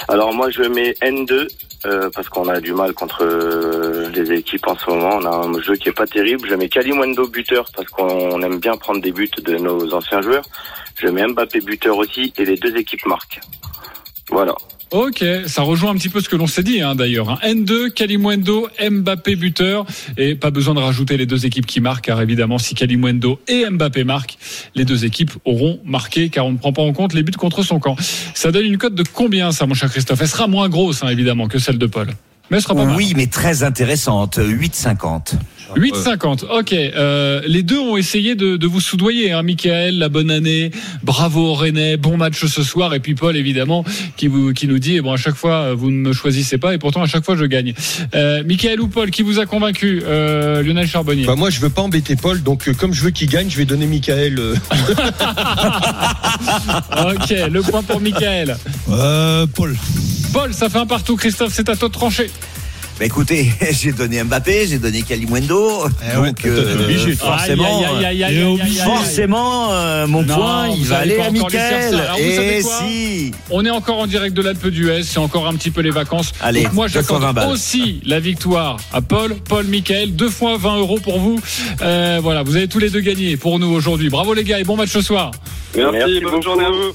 Speaker 9: Alors, moi, je mets N2, euh, parce qu'on a du mal contre euh, les équipes en ce moment. On a un jeu qui est pas terrible. Je mets Kalimwendo buteur, parce qu'on aime bien prendre des buts de nos anciens joueurs. Je mets Mbappé buteur aussi, et les deux équipes marquent. Voilà.
Speaker 1: Ok, ça rejoint un petit peu ce que l'on s'est dit hein, d'ailleurs. hein. N2, Kalimwendo, Mbappé buteur. Et pas besoin de rajouter les deux équipes qui marquent, car évidemment, si Kalimwendo et Mbappé marquent, les deux équipes auront marqué, car on ne prend pas en compte les buts contre son camp. Ça donne une cote de combien, ça, mon cher Christophe? Elle sera moins grosse, hein, évidemment, que celle de Paul. Mais elle sera pas mal.
Speaker 4: Oui, mais très intéressante. 8,50.
Speaker 1: 8,50. Ok. Euh, les deux ont essayé de, de vous soudoyer. Hein. Michael, la bonne année. Bravo Rennais. Bon match ce soir. Et puis Paul, évidemment, qui, vous, qui nous dit, eh bon, à chaque fois, vous ne me choisissez pas. Et pourtant, à chaque fois, je gagne. Euh, Michael ou Paul, qui vous a convaincu euh, Lionel Charbonnier?
Speaker 3: Bah moi je veux pas embêter Paul, donc euh, comme je veux qu'il gagne, je vais donner Michael. euh,
Speaker 1: ok. Le point pour Michael.
Speaker 6: Euh, Paul.
Speaker 1: Paul, ça fait un partout. Christophe, c'est à toi de trancher.
Speaker 4: Bah écoutez, j'ai donné Mbappé, j'ai donné Kalimwendo.
Speaker 6: Eh ouais,
Speaker 4: donc,
Speaker 3: obligé.
Speaker 4: forcément, forcément, euh, mon
Speaker 1: Non,
Speaker 4: point, il va aller à Mickaël.
Speaker 1: ça. Alors, vous savez
Speaker 4: Et
Speaker 1: quoi
Speaker 4: si.
Speaker 1: On est encore en direct de l'Alpe d'Huez, c'est encore un petit peu les vacances.
Speaker 4: Allez,
Speaker 1: Donc moi
Speaker 4: deux fois 20
Speaker 1: j'accorde aussi la victoire à Paul, Paul Michael, deux fois 20 euros pour vous. Euh, voilà, vous avez tous les deux gagné pour nous aujourd'hui. Bravo les gars et bon match ce soir.
Speaker 8: Merci,
Speaker 9: Merci
Speaker 8: bonne
Speaker 9: beaucoup.
Speaker 8: journée à vous.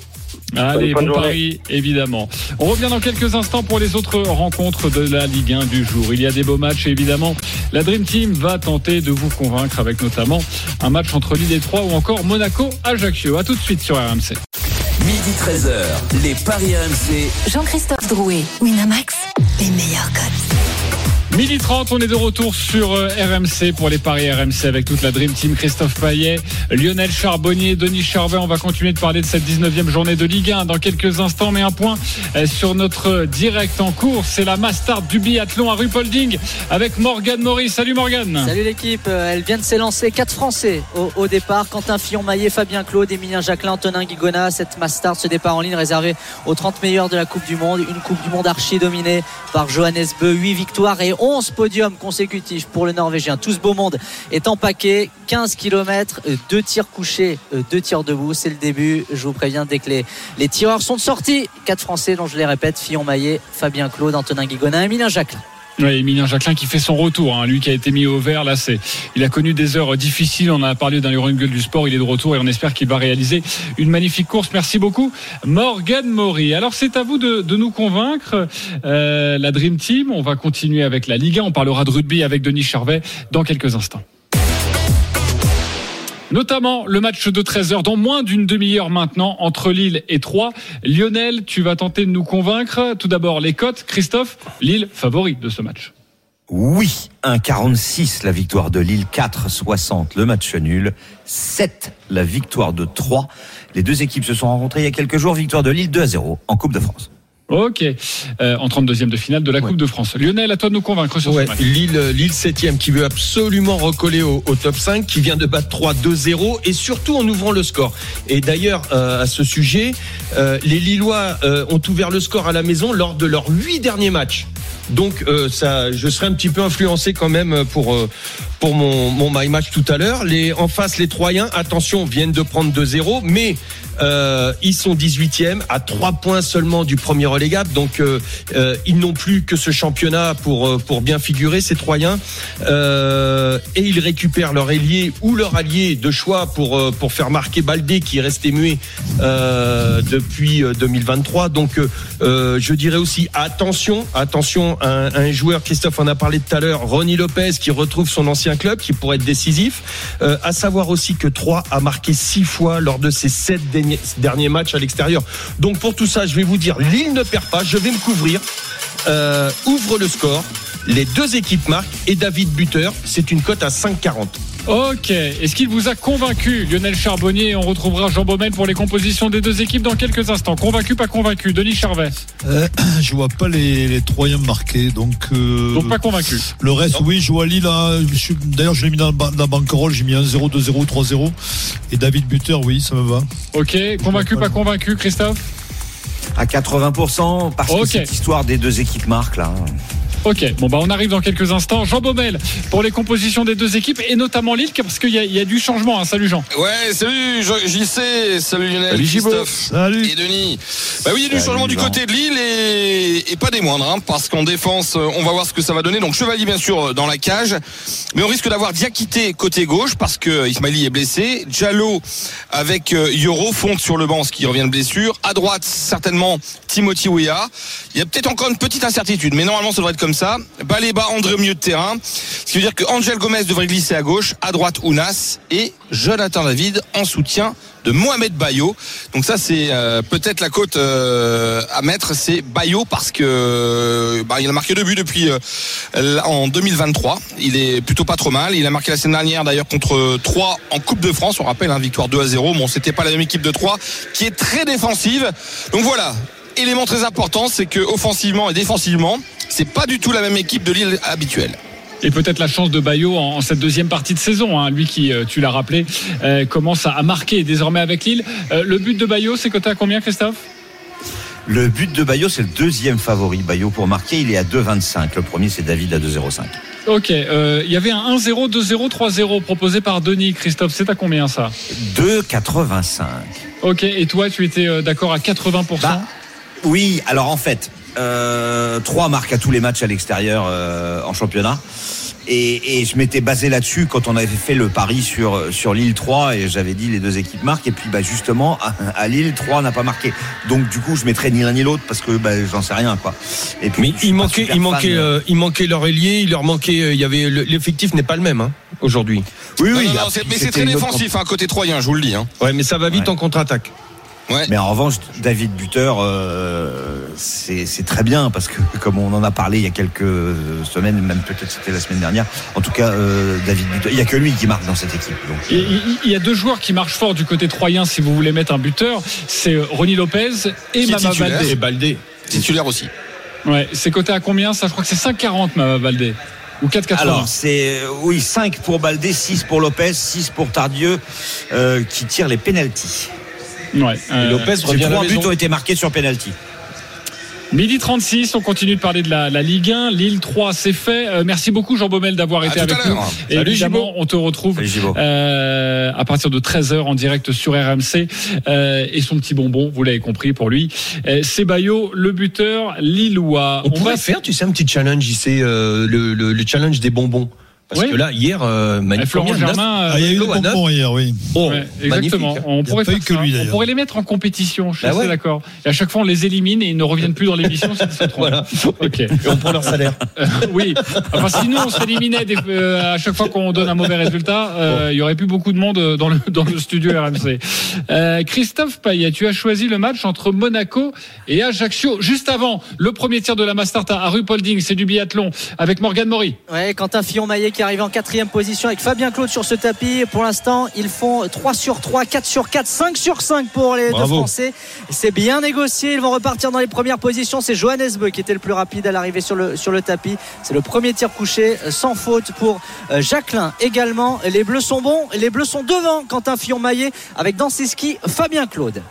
Speaker 1: Allez, bon
Speaker 9: journée.
Speaker 1: pari, évidemment. On revient dans quelques instants pour les autres rencontres de la Ligue 1 du jour. Il y a des beaux matchs, et évidemment. La Dream Team va tenter de vous convaincre avec notamment un match entre Lille et 3 ou encore Monaco-Ajaccio. À tout de suite sur RMC.
Speaker 5: Midi 13h, les Paris RMC.
Speaker 2: Jean-Christophe Drouet, Winamax, les meilleurs codes.
Speaker 1: Midi 30, on est de retour sur euh, RMC pour les paris RMC avec toute la Dream Team. Christophe Payet, Lionel Charbonnier, Denis Charvet. On va continuer de parler de cette 19e journée de Ligue 1 dans quelques instants. Mais un point euh, sur notre direct en cours. C'est la Mastart du biathlon à Rupolding avec Morgane Maurice. Salut Morgane.
Speaker 10: Salut l'équipe, Euh, elle vient de s'élancer quatre Français au, départ. Quentin Fillon-Maillet, Fabien Claude, Emilien Jacquelin, Antonin Guigona. Cette Mastart, ce départ en ligne réservé aux 30 meilleurs de la Coupe du Monde. Une Coupe du Monde archi dominée par Johannes Beu. 8 victoires et 11 podiums consécutifs pour le Norvégien. Tout ce beau monde est en paquet. 15 km, 2 tirs couchés, 2 tirs debout. C'est le début. Je vous préviens, dès que les, tireurs sont sortis, quatre Français dont je les répète, Fillon-Maillet, Fabien Claude, Antonin Guigona, Emilien Jacquelin.
Speaker 1: Oui, Emilien Jacquelin qui fait son retour. hein. Lui qui a été mis au vert. Là, c'est, il a connu des heures difficiles. On a parlé les running du sport. Il est de retour et on espère qu'il va réaliser une magnifique course. Merci beaucoup, Morgan Maury. Alors, c'est à vous de, nous convaincre. Euh, la Dream Team. On va continuer avec la Ligue 1. On parlera de rugby avec Denis Charvet dans quelques instants. Notamment le match de 13h dans moins d'une demi-heure maintenant entre Lille et Troyes. Lionel, tu vas tenter de nous convaincre. Tout d'abord les cotes. Christophe, Lille favori de ce match.
Speaker 4: Oui, 1,46 la victoire de Lille, 4,60 le match nul, 7 la victoire de Troyes. Les deux équipes se sont rencontrées il y a quelques jours, victoire de Lille 2 à 0 en Coupe de France.
Speaker 1: Ok, euh, en 32e de finale de la Coupe de France. Lionel, à toi de nous convaincre sur
Speaker 3: Ouais,
Speaker 1: ce match.
Speaker 3: Lille, Lille 7 qui veut absolument recoller au, au top 5, qui vient de battre 3 2-0 et surtout en ouvrant le score. Et d'ailleurs, euh, à ce sujet, euh, les Lillois euh, ont ouvert le score à la maison lors de leurs huit derniers matchs. Donc euh, ça, je serai un petit peu influencé quand même pour euh, pour mon, mon my match tout à l'heure. Les en face, les Troyens, attention, viennent de prendre 2-0, mais euh, ils sont 18e à 3 points seulement du premier relégable. Donc euh, euh, ils n'ont plus que ce championnat pour euh, pour bien figurer ces Troyens. Euh, et ils récupèrent leur ailier ou leur allié de choix pour euh, pour faire marquer Baldé qui est resté muet euh, depuis euh, 2023. Donc euh, euh, je dirais aussi attention, attention un, joueur. Christophe en a parlé tout à l'heure, Ronny Lopez qui retrouve son ancien club, qui pourrait être décisif. Euh, à savoir aussi que 3 a marqué six fois lors de ses sept derniers, derniers matchs à l'extérieur. Donc pour tout ça, je vais vous dire, Lille ne perd pas. Je vais me couvrir. Euh, ouvre le score. Les deux équipes marquent et David buteur. C'est une cote à 5,40.
Speaker 1: Ok, est-ce qu'il vous a convaincu, Lionel Charbonnier? On retrouvera Jean Baumel pour les compositions des deux équipes dans quelques instants. Convaincu, pas convaincu? Denis Charvet
Speaker 6: Euh, je vois pas les, les Troyens marqués, donc. euh,
Speaker 1: Donc pas convaincu.
Speaker 6: Le reste, oui, je vois Lille. hein, D'ailleurs, je l'ai mis dans, la la banquerolle. J'ai mis un 0, 2, 0, 3, 0. Et David Buteur, oui, ça me va.
Speaker 1: Ok, convaincu, pas convaincu, Christophe?
Speaker 4: À 80% parce que cette histoire des deux équipes marque là.
Speaker 1: Ok, bon bah on arrive dans quelques instants. Jean Baumel pour les compositions des deux équipes et notamment Lille parce qu'il y, a- il y a du changement. hein. Salut Jean.
Speaker 11: Ouais, salut JC, salut Lionel,
Speaker 1: Salut, Gibo.
Speaker 11: Christophe
Speaker 6: Salut.
Speaker 11: et Denis. Bah oui, il y a du
Speaker 4: Salut,
Speaker 11: changement du côté de Lille et, et pas des moindres, hein, parce qu'en défense, on va voir ce que ça va donner. Donc Chevalier bien sûr euh, dans la cage, mais on risque d'avoir Diakité côté gauche parce que Ismaili est blessé. Diallo avec euh, Yoro fonte sur le banc, ce qui revient de blessure. À droite, certainement Timothy Weah. Il y a peut-être encore une petite incertitude, mais normalement ça devrait être comme ça. Baléba, André au milieu de terrain, ce qui veut dire que Angel Gomez devrait glisser à gauche, à droite Ounas et Jonathan David en soutien de Mohamed Bayo. Donc ça c'est euh, peut-être la cote euh, à mettre, c'est Bayo parce que bah, il a marqué deux buts depuis euh, en 2023. Il est plutôt pas trop mal. Il a marqué la semaine dernière d'ailleurs contre 3 en Coupe de France. On rappelle, hein, victoire 2 à 0. Bon, c'était pas la même équipe de 3 qui est très défensive. Donc voilà. Élément très important, c'est que offensivement et défensivement, c'est pas du tout la même équipe de Lille habituelle.
Speaker 1: Et peut-être la chance de Bayo en, en cette deuxième partie de saison. hein. Lui qui, euh, tu l'as rappelé, euh, commence à, à marquer désormais avec Lille. Euh, le but de Bayo, c'est coté à combien, Christophe?
Speaker 4: Le but de Bayo, c'est le deuxième favori. Bayo pour marquer, il est à 2,25. Le premier, c'est David à 2,05.
Speaker 1: Ok, euh, il y avait un 1-0, 2-0, 3-0 proposé par Denis. Christophe, c'est à combien ça?
Speaker 4: 2,85.
Speaker 1: Ok, et toi, tu étais euh, d'accord à 80%
Speaker 4: Bah, Oui, alors en fait, euh, 3 marques à tous les matchs à l'extérieur euh, en championnat. Et, et je m'étais basé là-dessus quand on avait fait le pari sur, sur Lille 3 et j'avais dit les deux équipes marquent. Et puis bah, justement, à, à Lille 3 n'a pas marqué. Donc du coup, je mettrais ni l'un ni l'autre parce que bah, j'en sais rien. quoi. Et puis,
Speaker 3: Mais il manquait, il manquait,
Speaker 4: de-
Speaker 3: euh, il manquait leur ailier, il leur manquait, euh, il y avait le- l'effectif n'est pas le même hein, aujourd'hui.
Speaker 4: Oui,
Speaker 11: Non,
Speaker 4: oui,
Speaker 11: non, non, mais c'est très défensif, hein, côté troyen, je vous le dis. Hein.
Speaker 3: Ouais, mais ça va vite
Speaker 4: Ouais.
Speaker 3: en contre-attaque.
Speaker 11: Ouais.
Speaker 4: Mais en revanche, David Buteur, euh, c'est très bien parce que comme on en a parlé il y a quelques semaines, même peut-être c'était la semaine dernière. En tout cas, euh, David Buteur, il y a que lui qui marque dans cette équipe. Donc,
Speaker 1: Il y a deux joueurs qui marchent fort du côté troyen si vous voulez mettre un buteur, c'est euh, Ronny Lopez et Mama. Baldé.
Speaker 3: Et Baldé.
Speaker 11: Titulaire aussi.
Speaker 1: Ouais, c'est coté à combien ça? Je crois que c'est 5,40 Mama Baldé ou 4,80.
Speaker 4: alors c'est oui 5 pour Baldé, 6 pour Lopez, 6 pour Tardieu euh, qui tire les pénalties.
Speaker 1: Ouais, euh,
Speaker 3: Lopez revient
Speaker 4: trois buts ont été marqués sur pénalty.
Speaker 1: Midi 36, on continue de parler de la, la Ligue 1. Lille 3, c'est fait. Euh, merci beaucoup Jean Baumel d'avoir été avec nous. Et
Speaker 3: Salut,
Speaker 1: évidemment,
Speaker 3: Gibo.
Speaker 1: on te retrouve
Speaker 4: Salut,
Speaker 1: euh, à partir de 13h en direct sur RMC. Euh, et son petit bonbon, vous l'avez compris pour lui, euh, c'est Bayo, le buteur lillois.
Speaker 3: On, pourrait
Speaker 1: va
Speaker 3: faire, tu sais, un petit challenge ici, euh, le, le, le challenge des bonbons. Parce
Speaker 1: Oui.
Speaker 3: que là, hier, euh,
Speaker 1: Florent Germain, euh,
Speaker 6: Ah, il y a eu le bonbon hier, oui.
Speaker 3: Oh,
Speaker 1: Ouais, exactement. On pourrait
Speaker 6: pas
Speaker 1: faire
Speaker 6: eu que
Speaker 1: ça.
Speaker 6: lui,
Speaker 1: On
Speaker 6: d'ailleurs.
Speaker 1: pourrait les mettre en compétition. Je suis
Speaker 3: Bah ouais.
Speaker 1: d'accord. Et à chaque fois, on les élimine et ils ne reviennent plus dans l'émission. s'ils se trompent.
Speaker 3: Voilà.
Speaker 1: Ok.
Speaker 3: Et on prend leur salaire.
Speaker 1: Euh, oui. Enfin, si nous on s'éliminait euh, à chaque fois qu'on donne un mauvais résultat, euh, il y aurait plus beaucoup de monde dans le dans le studio RMC. Euh, Christophe Payet, tu as choisi le match entre Monaco et Ajaccio. Juste avant le premier tir de la Mastart à Rupolding, c'est du biathlon avec Morgan Maury.
Speaker 10: Ouais, Quentin Fillon-Maillet qui arrive en quatrième position avec Fabien Claude sur ce tapis. Pour l'instant, ils font 3 sur 3, 4 sur 4, 5 sur 5 pour les deux. Français. C'est bien négocié. Ils vont repartir dans les premières positions. C'est Johannes Beu qui était le plus rapide à l'arrivée sur le, sur le tapis. C'est le premier tir couché euh, sans faute pour euh, Jacqueline également. Les Bleus sont bons. Les Bleus sont devant Quentin Fillon-Maillet avec dans ses skis Fabien Claude.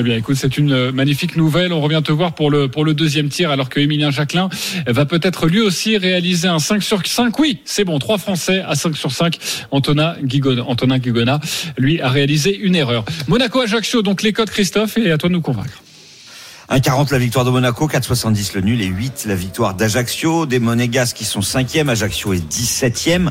Speaker 1: Eh bien, écoute, c'est une euh, magnifique nouvelle. On revient te voir pour le, deuxième tir, alors que Emilien Jacquelin va peut-être lui aussi réaliser un 5 sur 5. Oui, c'est bon, trois Français à 5 sur 5. Antonin Guigona, lui, a réalisé une erreur. Monaco-Ajaccio, donc les codes Christophe, et à toi de nous convaincre.
Speaker 4: 1,40 la victoire de Monaco, 4,70 le nul et 8 la victoire d'Ajaccio. Des Monégas qui sont 5e, Ajaccio est 17e.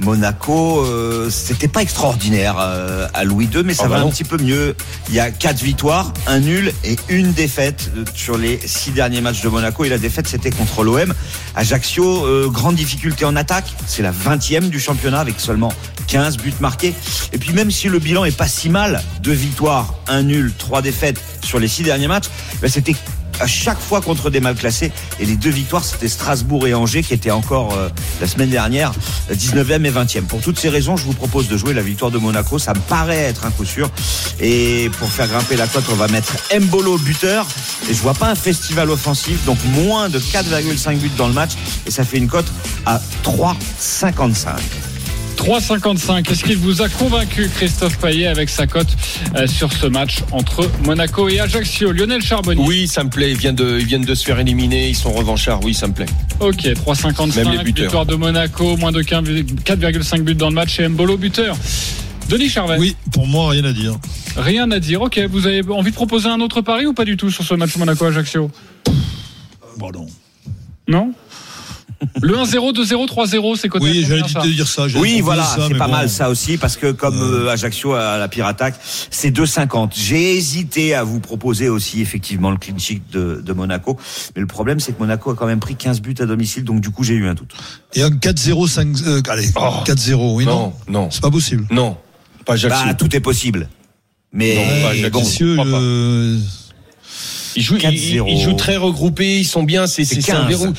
Speaker 4: Monaco, euh, c'était pas extraordinaire euh, à Louis II, mais ça
Speaker 3: Ah
Speaker 4: va
Speaker 3: bah
Speaker 4: un petit peu mieux. Il y a quatre victoires, un nul et une défaite euh, sur les six derniers matchs de Monaco. Et la défaite, c'était contre l'OM. Ajaccio, euh, grande difficulté en attaque. C'est la 20e du championnat avec seulement 15 buts marqués. Et puis même si le bilan est pas si mal, deux victoires, un nul, trois défaites sur les six derniers matchs, ben, c'était à chaque fois contre des mal classés. Et les deux victoires, c'était Strasbourg et Angers qui étaient encore euh, la semaine dernière 19e et 20e. Pour toutes ces raisons, je vous propose de jouer la victoire de Monaco. Ça me paraît être un coup sûr. Et pour faire grimper la cote, on va mettre Mbolo buteur. Et je vois pas un festival offensif, donc moins de 4,5 buts dans le match. Et ça fait une cote à 3,55.
Speaker 1: 3,55. Est-ce qu'il vous a convaincu, Christophe Payet, avec sa cote euh, sur ce match entre Monaco et Ajaccio? Lionel Charbonnier.
Speaker 3: Oui, ça me plaît. Ils viennent, de, ils viennent de se faire éliminer. Ils sont revanchards. Oui, ça me plaît.
Speaker 1: Ok,
Speaker 3: Même les
Speaker 1: 3,55.
Speaker 3: buteurs.
Speaker 1: Victoire de Monaco, moins de 15 4,5 buts dans le match et Mbolo buteur. Denis Charvet.
Speaker 6: Oui, pour moi, rien à dire.
Speaker 1: Rien à dire. Ok, vous avez envie de proposer un autre pari ou pas du tout sur ce match Monaco-Ajaccio?
Speaker 6: Bon, non?
Speaker 1: Le 1-0, 2-0, 3-0, c'est côté
Speaker 6: Oui,
Speaker 1: à
Speaker 6: j'allais te dire ça.
Speaker 4: Oui, voilà, c'est pas
Speaker 6: bon.
Speaker 4: mal ça aussi parce que comme euh, Ajaccio a la pire attaque, c'est 2,50. J'ai hésité à vous proposer aussi effectivement le clean sheet de, de Monaco, mais le problème c'est que Monaco a quand même pris 15 buts à domicile, donc du coup j'ai eu un doute.
Speaker 6: Et un 4-0, 5, euh, allez,
Speaker 3: Oh.
Speaker 6: 4-0, oui, non,
Speaker 3: Non, non,
Speaker 6: c'est pas possible.
Speaker 3: non. Pas Ajaccio.
Speaker 4: Bah, tout est possible. Mais
Speaker 3: Non, pas je
Speaker 6: le-
Speaker 3: Ils jouent, ils,
Speaker 4: 4-0.
Speaker 3: ils jouent très regroupés, ils sont bien, c'est
Speaker 4: C'est
Speaker 3: c'est c'est un
Speaker 4: 15.
Speaker 3: verrou.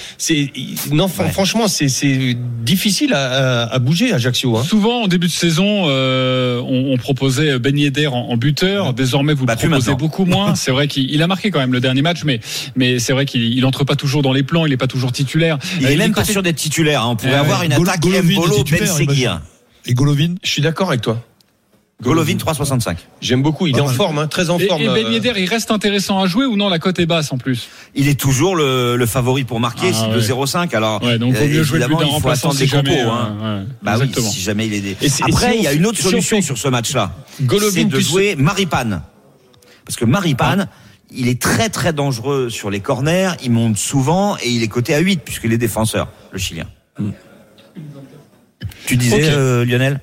Speaker 3: Non,
Speaker 4: Ouais.
Speaker 3: franchement, c'est c'est difficile à, à, à bouger Ajaccio. Hein.
Speaker 1: Souvent, en début de saison, euh, on, on proposait Ben Yedder en, en buteur. Désormais, vous
Speaker 4: Bah,
Speaker 1: le
Speaker 4: plus
Speaker 1: proposez beaucoup moins. C'est vrai qu'il il a marqué quand même le dernier match, mais, mais c'est vrai qu'il il entre pas toujours dans les plans. Il est pas toujours titulaire.
Speaker 4: il
Speaker 1: Euh,
Speaker 4: est même pas sûr d'être titulaire. hein. On pourrait avoir une
Speaker 6: Gol-
Speaker 4: attaque
Speaker 6: Golovin
Speaker 4: Mbolo, Ben Seguir.
Speaker 6: Et Golovin
Speaker 3: Je suis d'accord avec toi.
Speaker 4: Golovin 3,65.
Speaker 3: J'aime beaucoup. Il est en forme, hein, très en
Speaker 1: Et,
Speaker 3: forme.
Speaker 1: et Ben
Speaker 3: euh,
Speaker 1: Yedder, il reste intéressant à jouer ou non La cote est basse en plus?
Speaker 4: Il est toujours le, le favori pour marquer,
Speaker 1: Ah,
Speaker 4: c'est
Speaker 1: ouais.
Speaker 4: 2,05. Alors
Speaker 1: Ouais, donc vaut
Speaker 4: euh,
Speaker 1: mieux jouer d'un
Speaker 4: il faut attendre
Speaker 1: si
Speaker 4: les compos.
Speaker 1: jamais.
Speaker 4: hein.
Speaker 1: ouais,
Speaker 4: Bah
Speaker 1: exactement.
Speaker 4: oui, si jamais il est des...
Speaker 3: Et c'est- et
Speaker 4: Après, il y a une autre
Speaker 3: si
Speaker 4: solution
Speaker 3: fait-
Speaker 4: sur ce match-là.
Speaker 3: Golovin
Speaker 4: C'est de jouer Maripane. Parce que Maripane, il est très très dangereux sur les corners, il monte souvent et il est coté à 8 puisqu'il est défenseur, le Chilien. Tu disais, euh, Lionel?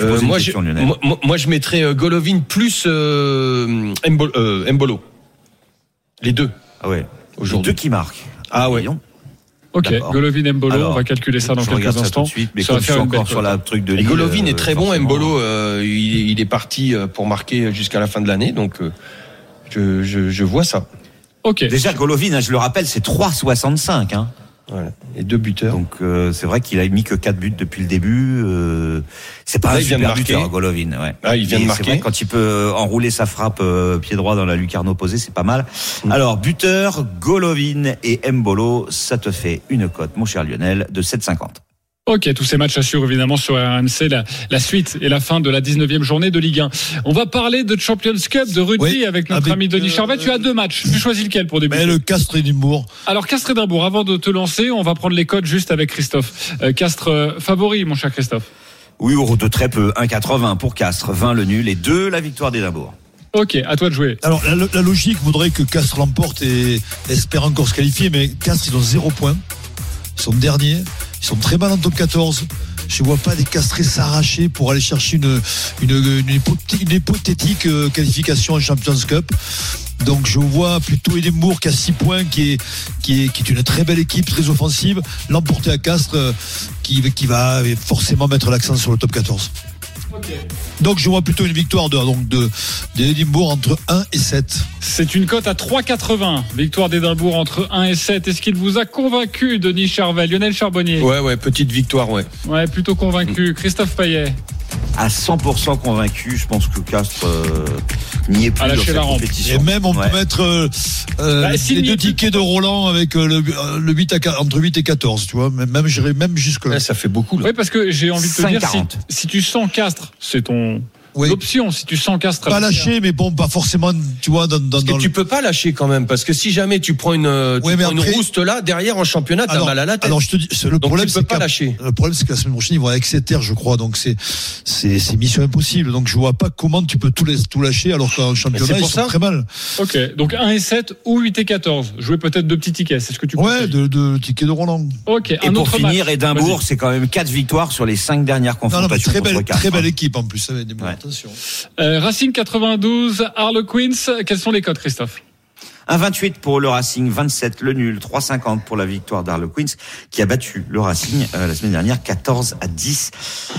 Speaker 3: Euh, moi, je,
Speaker 4: question,
Speaker 3: moi, je mettrais euh, Golovin plus euh, Mbolo, euh, Mbolo. Les deux
Speaker 4: Ah ouais.
Speaker 3: aujourd'hui.
Speaker 4: Deux qui marquent.
Speaker 3: Ah ouais.
Speaker 4: Voyons.
Speaker 1: Ok. Golovin Mbolo,
Speaker 4: Alors,
Speaker 1: on va calculer ça dans
Speaker 4: je
Speaker 1: quelques
Speaker 4: regarde ça
Speaker 1: instants.
Speaker 4: tout de suite, mais
Speaker 1: Ça va
Speaker 4: comme
Speaker 1: faire
Speaker 4: encore sur la truc de Lille,
Speaker 3: Golovin
Speaker 4: euh,
Speaker 3: est très bon. Mbolo, euh, il, est- il est parti pour marquer jusqu'à la fin de l'année, donc euh, je, je, je vois ça.
Speaker 1: Ok.
Speaker 4: Déjà, Golovin, hein, je le rappelle, c'est 3,65. Hein.
Speaker 3: Voilà. Et deux buteurs.
Speaker 4: Donc euh, c'est vrai qu'il a mis que 4 buts depuis le début. Euh, c'est pas
Speaker 3: Là,
Speaker 4: un
Speaker 3: il vient de
Speaker 4: buteur, Golovin. Ouais.
Speaker 3: Ah, il vient de marquer.
Speaker 4: vrai quand il peut enrouler sa frappe euh, pied droit dans la lucarne opposée, c'est pas mal.
Speaker 3: Mm.
Speaker 4: Alors buteur, Golovin et Mbolo, ça te fait une cote, mon cher Lionel, de 7,50.
Speaker 1: Ok, tous ces matchs assurent évidemment sur RMC la, la suite et la fin de la 19e journée de Ligue 1. On va parler de Champions Cup de rugby
Speaker 6: Oui,
Speaker 1: avec notre
Speaker 6: avec,
Speaker 1: ami Denis
Speaker 6: euh,
Speaker 1: Charvet. Tu as deux matchs. Tu choisis lequel pour débuter
Speaker 6: Mais le Castres Édimbourg.
Speaker 1: Alors Castres Édimbourg, avant de te lancer, on va prendre les codes juste avec Christophe. Euh, Castres euh, favori, mon cher Christophe.
Speaker 4: Oui, au de très peu, 1,80 pour Castres, 20 le nul et 2 la victoire d'Édimbourg.
Speaker 1: Ok, à toi de jouer.
Speaker 6: Alors, la, la logique voudrait que Castres l'emporte et espère encore se qualifier, mais Castres, ils ont zéro point. Ils sont derniers. Ils sont très mal en top 14. je vois pas des castrés s'arracher pour aller chercher une, une, une, hypothé- une hypothétique euh, qualification en Champions Cup. Donc je vois plutôt Edimbourg qui a 6 points, qui est, qui, une très belle équipe, très offensive, l'emporter à Castres, euh, qui va forcément mettre l'accent sur le top 14. Donc je vois plutôt une victoire de, donc de, d'Edimbourg entre 1 et 7.
Speaker 1: C'est une cote à 3,80. Victoire d'Édimbourg entre 1 et 7. Est-ce qu'il vous a convaincu, Denis Charvet Lionel Charbonnier?
Speaker 3: Ouais, ouais, petite victoire, ouais.
Speaker 1: Ouais, plutôt convaincu. Christophe Payet
Speaker 4: À 100% convaincu, je pense que Castres euh, n'y est plus dans cette
Speaker 1: la
Speaker 4: compétition.
Speaker 6: Et même on
Speaker 4: Ouais.
Speaker 6: peut mettre euh, euh,
Speaker 1: Bah,
Speaker 6: les deux tickets de Roland avec euh, le, euh, le 8 à, entre 8 et 14, tu vois. Même, même même jusque là.
Speaker 3: Ouais, ça fait beaucoup, là.
Speaker 1: Oui, parce que j'ai envie de te dire, si,
Speaker 4: 5,40.
Speaker 1: si tu sens Castres, c'est ton
Speaker 6: Oui.
Speaker 1: option. Si tu sens Castres,
Speaker 6: Pas lâché, mais bon, pas forcément, tu vois, dans, dans,
Speaker 3: Parce
Speaker 6: dans
Speaker 3: que tu peux pas lâcher quand même, parce que si jamais tu prends une, euh, tu
Speaker 6: Ouais,
Speaker 3: prends une rouste là, derrière en championnat, t'as
Speaker 6: alors,
Speaker 3: mal à la tête.
Speaker 6: alors, je te dis, le
Speaker 3: Donc
Speaker 6: problème, c'est
Speaker 3: pas
Speaker 6: qu'à-
Speaker 3: lâcher.
Speaker 6: Le problème, c'est que la semaine prochaine, ils vont à Exeter, je crois. Donc, c'est, c'est, c'est mission impossible. Donc, je vois pas comment tu peux tout, lâcher alors qu'en championnat,
Speaker 3: c'est
Speaker 6: ils sont très mal.
Speaker 1: Ok, donc 1 et 7 ou 8 et 14. Jouer peut-être deux petits tickets, c'est ce que tu
Speaker 6: Ouais,
Speaker 1: conseilles
Speaker 6: de, tickets de Roland.
Speaker 1: Ok,
Speaker 4: Et pour finir. Édimbourg, c'est quand même 4 victoires sur les 5 dernières
Speaker 6: Non, non, mais
Speaker 4: confrontations
Speaker 6: très
Speaker 4: contre
Speaker 6: belle,
Speaker 4: Castres.
Speaker 6: très belle
Speaker 4: hein.
Speaker 6: équipe en plus. Ça va être des bonnes
Speaker 4: Ouais.
Speaker 6: Attention.
Speaker 1: Euh, Racing 92, Harlequins. Quels sont les codes, Christophe?
Speaker 4: 1,28 pour le Racing, 27 le nul, 3,50 pour la victoire d'Harlequins qui a battu le Racing euh, la semaine dernière 14 à 10.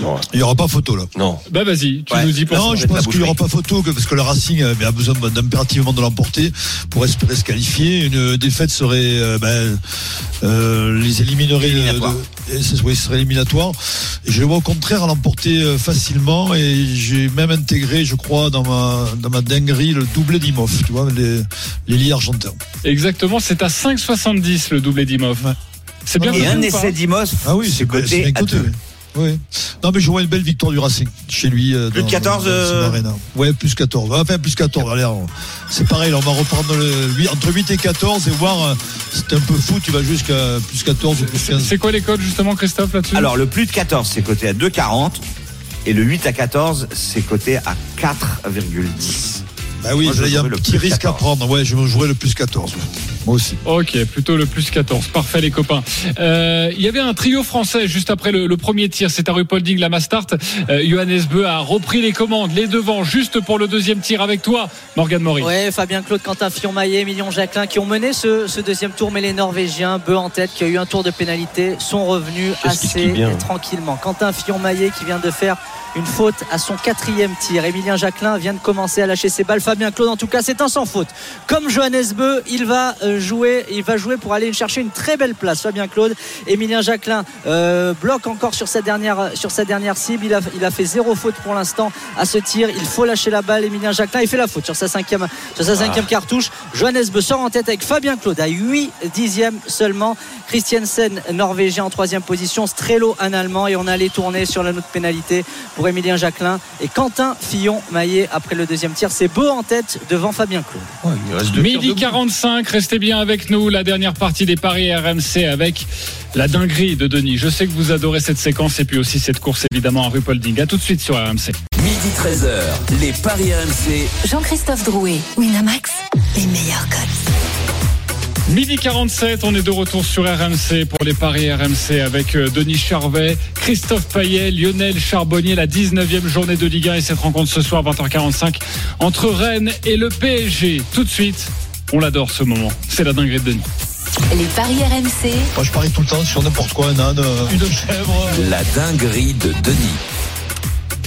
Speaker 3: Non,
Speaker 6: Il y aura pas photo, là.
Speaker 3: non.
Speaker 1: Bah vas-y, tu
Speaker 4: Ouais.
Speaker 1: nous dis pour
Speaker 6: Non, je pense qu'il n'y aura pas photo que- parce que le Racing euh, a besoin d'impérativement de l'emporter pour espérer se qualifier. Une défaite serait euh, ben, euh, les éliminerait. de-
Speaker 4: Éliminatoire.
Speaker 6: de- et ce, oui, ce serait éliminatoire. Et je le vois au contraire à l'emporter euh, facilement et j'ai même intégré, je crois, dans ma dans ma dinguerie le doublé d'Imov, tu vois, les les lits
Speaker 1: Exactement, c'est à 5,70 le doublé d'Imov.
Speaker 6: Ouais.
Speaker 1: C'est bien
Speaker 4: Et un essai d'Imos,
Speaker 6: Ah oui,
Speaker 4: c'est. 2.
Speaker 6: oui. Non, mais je vois une belle victoire du Racing chez lui. euh,
Speaker 4: Plus de
Speaker 6: dans-
Speaker 4: 14,
Speaker 6: dans- dans son
Speaker 4: euh.
Speaker 6: Ouais, plus 14. Enfin, plus 14. Allez, on- c'est pareil, là, on va reprendre le, huit- entre 8 et 14 et voir. euh, C'est un peu fou, tu vas jusqu'à plus 14 ou plus 15.
Speaker 1: C'est quoi les codes justement, Christophe, là-dessus?
Speaker 4: Alors le plus de 14, c'est coté à 2,40 et le 8 à 14, c'est coté à 4,10.
Speaker 6: Bah oui, il y a un petit
Speaker 4: plus
Speaker 6: risque à
Speaker 4: 14.
Speaker 6: prendre. Ouais, je me jouerai le plus 14. ouais. Moi aussi.
Speaker 1: Ok, plutôt le plus 14. Parfait les copains. Euh, Il y avait un trio français juste après le, le premier tir. C'est à Rupolding, la Mastart. Euh, Johannes Beu a repris les commandes, les devants, juste pour le deuxième tir avec toi, Morgan Maury.
Speaker 10: Ouais, Fabien Claude, Quentin Fillon-Maillet, Emilien Jacquelin qui ont mené ce, ce deuxième tour, mais les Norvégiens, Beu en tête, qui a eu un tour de pénalité, sont revenus assez tranquillement. Quentin Fillon-Maillet qui vient de faire une faute à son quatrième tir. Emilien Jacquelin vient de commencer à lâcher ses balles. Fabien Claude, en tout cas, c'est un sans faute. Comme Johannes Beu, il va euh, jouer, il va jouer pour aller chercher une très belle place. Fabien Claude, Emilien Jacquelin euh, bloque encore sur sa dernière sur sa dernière cible. Il a, il a fait zéro faute pour l'instant à ce tir. Il faut lâcher la balle. Emilien Jacquelin, il fait la faute sur sa cinquième sur sa cinquième cartouche. Johannes Beu sort en tête avec Fabien Claude à 8 dixièmes seulement. Christiansen, norvégien en troisième position. Strello, un allemand. Et on allait tourner sur la note pénalité pour Emilien Jacquelin et Quentin Fillon-Maillet après le deuxième tir. C'est Beu en tête devant Fabien Claude.
Speaker 3: Ouais, il reste deux tirs
Speaker 1: Midi
Speaker 3: debout.
Speaker 1: 45, restez bien avec nous. La dernière partie des paris RMC avec la dinguerie de Denis. Je sais que vous adorez cette séquence et puis aussi cette course évidemment à Rupolding. À tout de suite sur RMC.
Speaker 5: Midi 13h, les Paris RMC.
Speaker 2: Jean-Christophe Drouet, Winamax, les meilleurs codes.
Speaker 1: Midi 47, on est de retour sur RMC pour les paris RMC avec euh, Denis Charvet, Christophe Payet, Lionel Charbonnier, la 19e journée de Ligue 1 et cette rencontre ce soir 20h45 entre Rennes et le PSG. Tout de suite, on l'adore ce moment. C'est la dinguerie de Denis.
Speaker 2: Les paris RMC,
Speaker 6: Moi, je parie tout le temps sur n'importe quoi, un âne, euh, une chèvre.
Speaker 5: La dinguerie de Denis.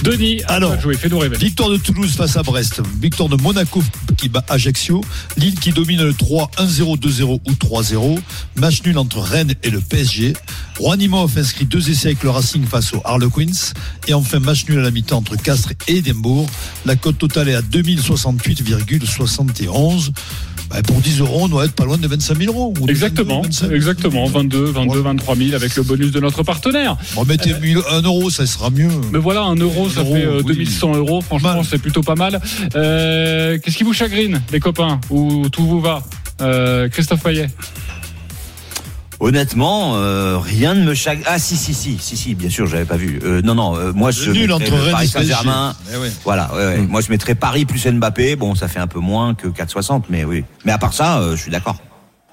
Speaker 1: Denis,
Speaker 6: Alors,
Speaker 1: toi de jouer, fais-nous rêver.
Speaker 6: Victoire de Toulouse face à Brest. Victoire de Monaco qui bat Ajaccio. Lille qui domine le 3, 1-0, 2-0 ou 3-0. Match nul entre Rennes et le PSG. Roanimov inscrit deux essais avec le Racing face aux Harlequins. Et enfin, match nul à la mi-temps entre Castres et Édimbourg. La cote totale est à 2068,71. Bah, pour 10 euros, on doit être pas loin de 25 000 euros.
Speaker 1: Exactement,
Speaker 6: 22, 25 000.
Speaker 1: exactement, 22, 22, 23 000 avec le bonus de notre partenaire.
Speaker 6: Remettez 1 euro, ça sera mieux.
Speaker 1: Mais voilà, un euro, ça
Speaker 6: euro,
Speaker 1: fait euh,
Speaker 6: oui.
Speaker 1: 2100 euros. Franchement, c'est plutôt pas mal. Euh, Qu'est-ce qui vous chagrine, les copains? Ou tout vous va? Euh, Christophe Payet
Speaker 4: Honnêtement, euh, rien ne me chagrine. Ah si si si si si, bien sûr, j'avais pas vu. Euh, non non, euh, moi je
Speaker 6: Nul entre
Speaker 4: Paris
Speaker 6: et PSG.
Speaker 4: Saint-Germain.
Speaker 6: Eh ouais.
Speaker 4: Voilà, ouais, ouais. moi je mettrais Paris plus Mbappé. Bon, ça fait un peu moins que 4,60, mais oui. Mais à part ça, euh, je suis d'accord.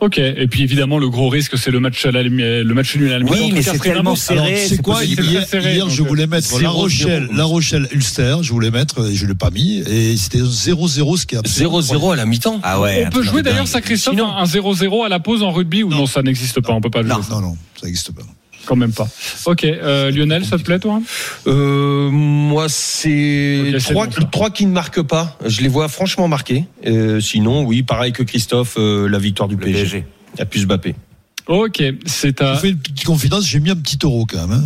Speaker 1: Ok. Et puis évidemment, le gros risque, c'est le match à la, le match nul à la mi-temps.
Speaker 4: Oui, mais c'est tellement serré. C'est
Speaker 6: quoi
Speaker 4: possible.
Speaker 6: Hier,
Speaker 1: serré,
Speaker 6: hier, je voulais mettre La
Speaker 3: 0-0.
Speaker 6: Rochelle, La Rochelle Ulster, je voulais mettre, et je l'ai pas mis, et c'était 0-0, ce qui est absolument
Speaker 3: 0-0 à la mi-temps.
Speaker 4: Ah ouais.
Speaker 1: On peut jouer d'ailleurs, ça, Christophe, un 0-0 à la pause en rugby ou non, ça n'existe pas, on peut pas le jouer.
Speaker 6: Non, non, ça n'existe pas.
Speaker 1: Quand même pas. Ok, euh, Lionel, ça te plaît, toi?
Speaker 3: Euh, moi, c'est trois,
Speaker 1: bon, ça.
Speaker 3: trois qui ne marquent pas. Je les vois franchement marqués. Euh, sinon, oui, pareil que Christophe, euh, la victoire du PSG.
Speaker 4: PSG.
Speaker 3: Il y a plus Mbappé.
Speaker 1: Ok, c'est
Speaker 6: Je
Speaker 1: à.
Speaker 6: vous fais une petite confidence, j'ai mis un petit euro quand même. hein.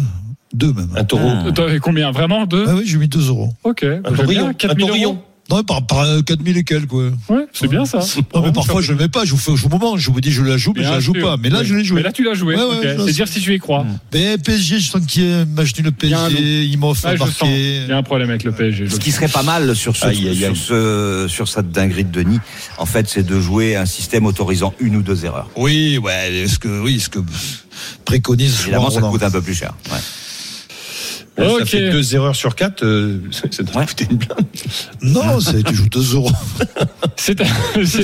Speaker 6: Deux même.
Speaker 3: Un taureau.
Speaker 4: Ah.
Speaker 1: Combien? Vraiment Deux?
Speaker 6: Ah oui, j'ai mis 2 euros.
Speaker 1: Ok.
Speaker 3: Un
Speaker 1: bien,
Speaker 3: taurillon.
Speaker 1: 4
Speaker 3: Un
Speaker 1: 000
Speaker 3: taurillon.
Speaker 1: euros.
Speaker 6: Non, par, par euh, 4000 et quelques, quoi.
Speaker 1: Ouais, c'est bien ça.
Speaker 6: Non, mais parfois, je ne le mets pas, je vous fais au moment, je vous dis, je la joue, mais je
Speaker 1: Bien
Speaker 6: la joue
Speaker 1: sûr.
Speaker 6: pas. Mais là,
Speaker 1: Oui.
Speaker 6: je l'ai joué.
Speaker 1: Mais là, tu l'as joué.
Speaker 6: Ouais, ouais,
Speaker 1: ok.
Speaker 6: je la
Speaker 1: C'est dire si tu y crois.
Speaker 6: Mais PSG, je sens qu'il y a un match nul
Speaker 1: Il y a un
Speaker 6: PSG, il à
Speaker 1: je sens.
Speaker 6: marquer.
Speaker 1: Il y a un problème avec le PSG. je
Speaker 4: Ce
Speaker 1: le
Speaker 4: qui serait pas mal sur ce, sur ce, sur cette dinguerie de Denis, en fait, c'est de jouer un système autorisant une ou deux erreurs.
Speaker 6: Oui, ouais, ce que, oui, ce que préconise
Speaker 4: Évidemment, ça coûte un peu plus cher. Ouais.
Speaker 3: Ouais,
Speaker 1: Ok.
Speaker 3: Ça fait deux erreurs sur quatre. euh, ça doit
Speaker 4: Ouais.
Speaker 3: coûter une blinde.
Speaker 6: Non, tu joues 2 euros.
Speaker 1: C'est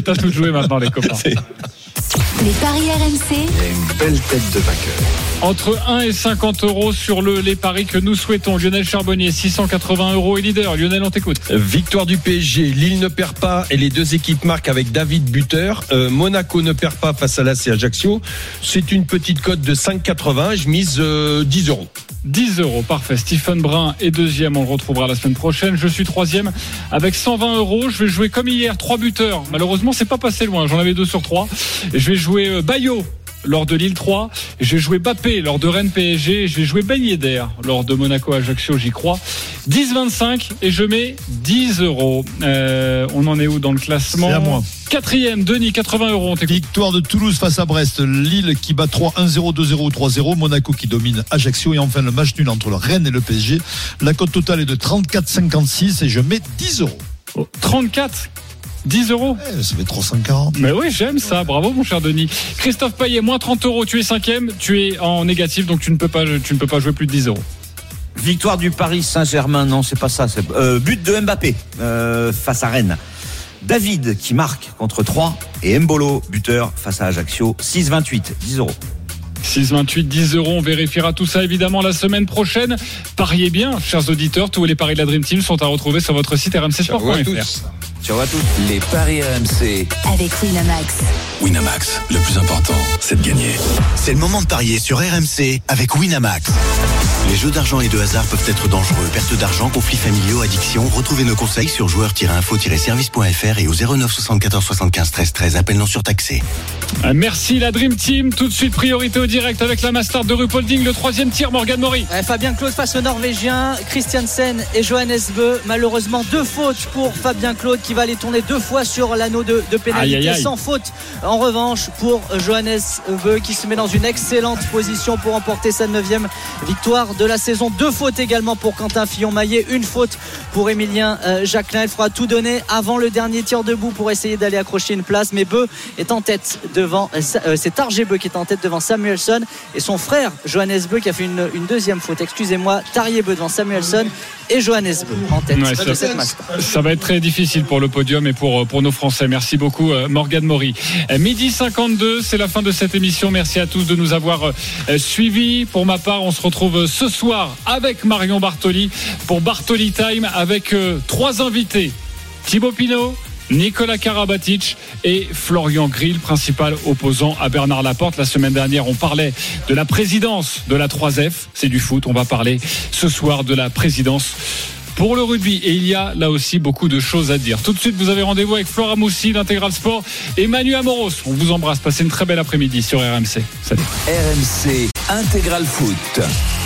Speaker 1: à, tout jouer maintenant, les copains.
Speaker 2: Les paris RMC,
Speaker 12: Il y a une belle tête de vainqueur.
Speaker 1: Entre 1 et 50 euros sur le, les paris que nous souhaitons. Lionel Charbonnier, 680 euros et leader. Lionel, on t'écoute.
Speaker 3: Victoire du PSG, Lille ne perd pas et les deux équipes marquent avec David buteur. Euh, Monaco ne perd pas face à l'AC Ajaccio. C'est une petite cote de 5,80. Je mise euh, 10 euros.
Speaker 1: 10 euros, parfait. Stephen Brun est deuxième, on le retrouvera la semaine prochaine. Je suis troisième avec 120 euros. Je vais jouer comme hier, trois buteurs. Malheureusement, c'est pas passé loin. J'en avais deux sur trois. Et je vais jouer euh, Bayo lors de Lille 3. Et je vais jouer Bappé lors de Rennes PSG. Je vais jouer Ben Yedder lors de Monaco Ajaccio, j'y crois. 10-25 et je mets 10 euros. Euh, on en est où dans le classement
Speaker 6: C'est à moi.
Speaker 1: Quatrième, Denis, 80 euros. On.
Speaker 6: Victoire de Toulouse face à Brest, Lille qui bat 3 1-0, 2-0, 3-0, Monaco qui domine Ajaccio et enfin le match nul entre le Rennes et le PSG. La cote totale est de 34,56 et je mets 10 euros.
Speaker 1: Oh, 34 10 euros
Speaker 6: Eh, ça fait 340.
Speaker 1: Mais oui, j'aime ça. Bravo, mon cher Denis. Christophe Payet, moins 30 euros. Tu es cinquième. Tu es en négatif, donc tu ne peux pas, tu ne peux pas jouer plus de 10 euros.
Speaker 4: Victoire du Paris Saint-Germain, non, c'est pas ça. c'est- euh, but de Mbappé euh, face à Rennes. David qui marque contre 3 et Mbolo, buteur face à Ajaccio, 6-28, 10 euros.
Speaker 1: 6,28, 10 euros. On vérifiera tout ça évidemment la semaine prochaine. Pariez bien, chers auditeurs. Tous les paris de la Dream Team sont à retrouver sur votre site rmcsport.fr.
Speaker 4: Ciao à tous.
Speaker 5: Les paris RMC.
Speaker 2: avec Winamax.
Speaker 12: Winamax, le plus important, c'est de gagner.
Speaker 13: C'est le moment de parier sur RMC avec Winamax. Les jeux d'argent et de hasard peuvent être dangereux. Perte d'argent, conflits familiaux, addiction. Retrouvez nos conseils sur joueurs-info-service.fr et au 09 74 75 13 13. Appel non surtaxé.
Speaker 1: Euh, Merci la Dream Team. Tout de suite, priorité au direct avec la Master de Rupolding. Le troisième tir, Morgan Mori.
Speaker 10: Fabien Claude face au Norvégien, Christiansen et Johannes Beu. Malheureusement, deux fautes pour Fabien Claude qui va aller tourner deux fois sur l'anneau de, de pénalité.
Speaker 1: Aïe, aïe, aïe.
Speaker 10: Sans faute, en revanche, pour Johannes Beu qui se met dans une excellente position pour remporter sa neuvième victoire de la saison. Deux fautes également pour Quentin Fillon-Maillet. Une faute pour Emilien euh, Jacquelin. Il fera tout donner avant le dernier tir debout pour essayer d'aller accrocher une place. Mais Beu est en tête devant, euh, euh, c'est Tarjé Beu qui est en tête devant Samuelson et son frère Johannes Beu qui a fait une, une deuxième faute. Excusez-moi, Tarier Beu devant Samuelson et Johannes Beu en tête
Speaker 1: Ouais,
Speaker 10: de
Speaker 1: ça-
Speaker 10: cette master.
Speaker 1: Ça va être très difficile pour le podium et pour, pour nos Français. Merci beaucoup, Morgane Maury. Midi 52, c'est la fin de cette émission. Merci à tous de nous avoir suivis. Pour ma part, on se retrouve euh, ce soir avec Marion Bartoli pour Bartoli Time avec euh, trois invités. Thibaut Pinot. Nicolas Karabatic et Florian Grill, principal opposant à Bernard Laporte. La semaine dernière, on parlait de la présidence de la 3F. C'est du foot. On va parler ce soir de la présidence pour le rugby. Et il y a là aussi beaucoup de choses à dire. Tout de suite, vous avez rendez-vous avec Flora Moussi, l'intégral sport, et Manu Amoros. On vous embrasse. Passez une très belle après-midi sur RMC. Salut.
Speaker 5: RMC Intégral Foot.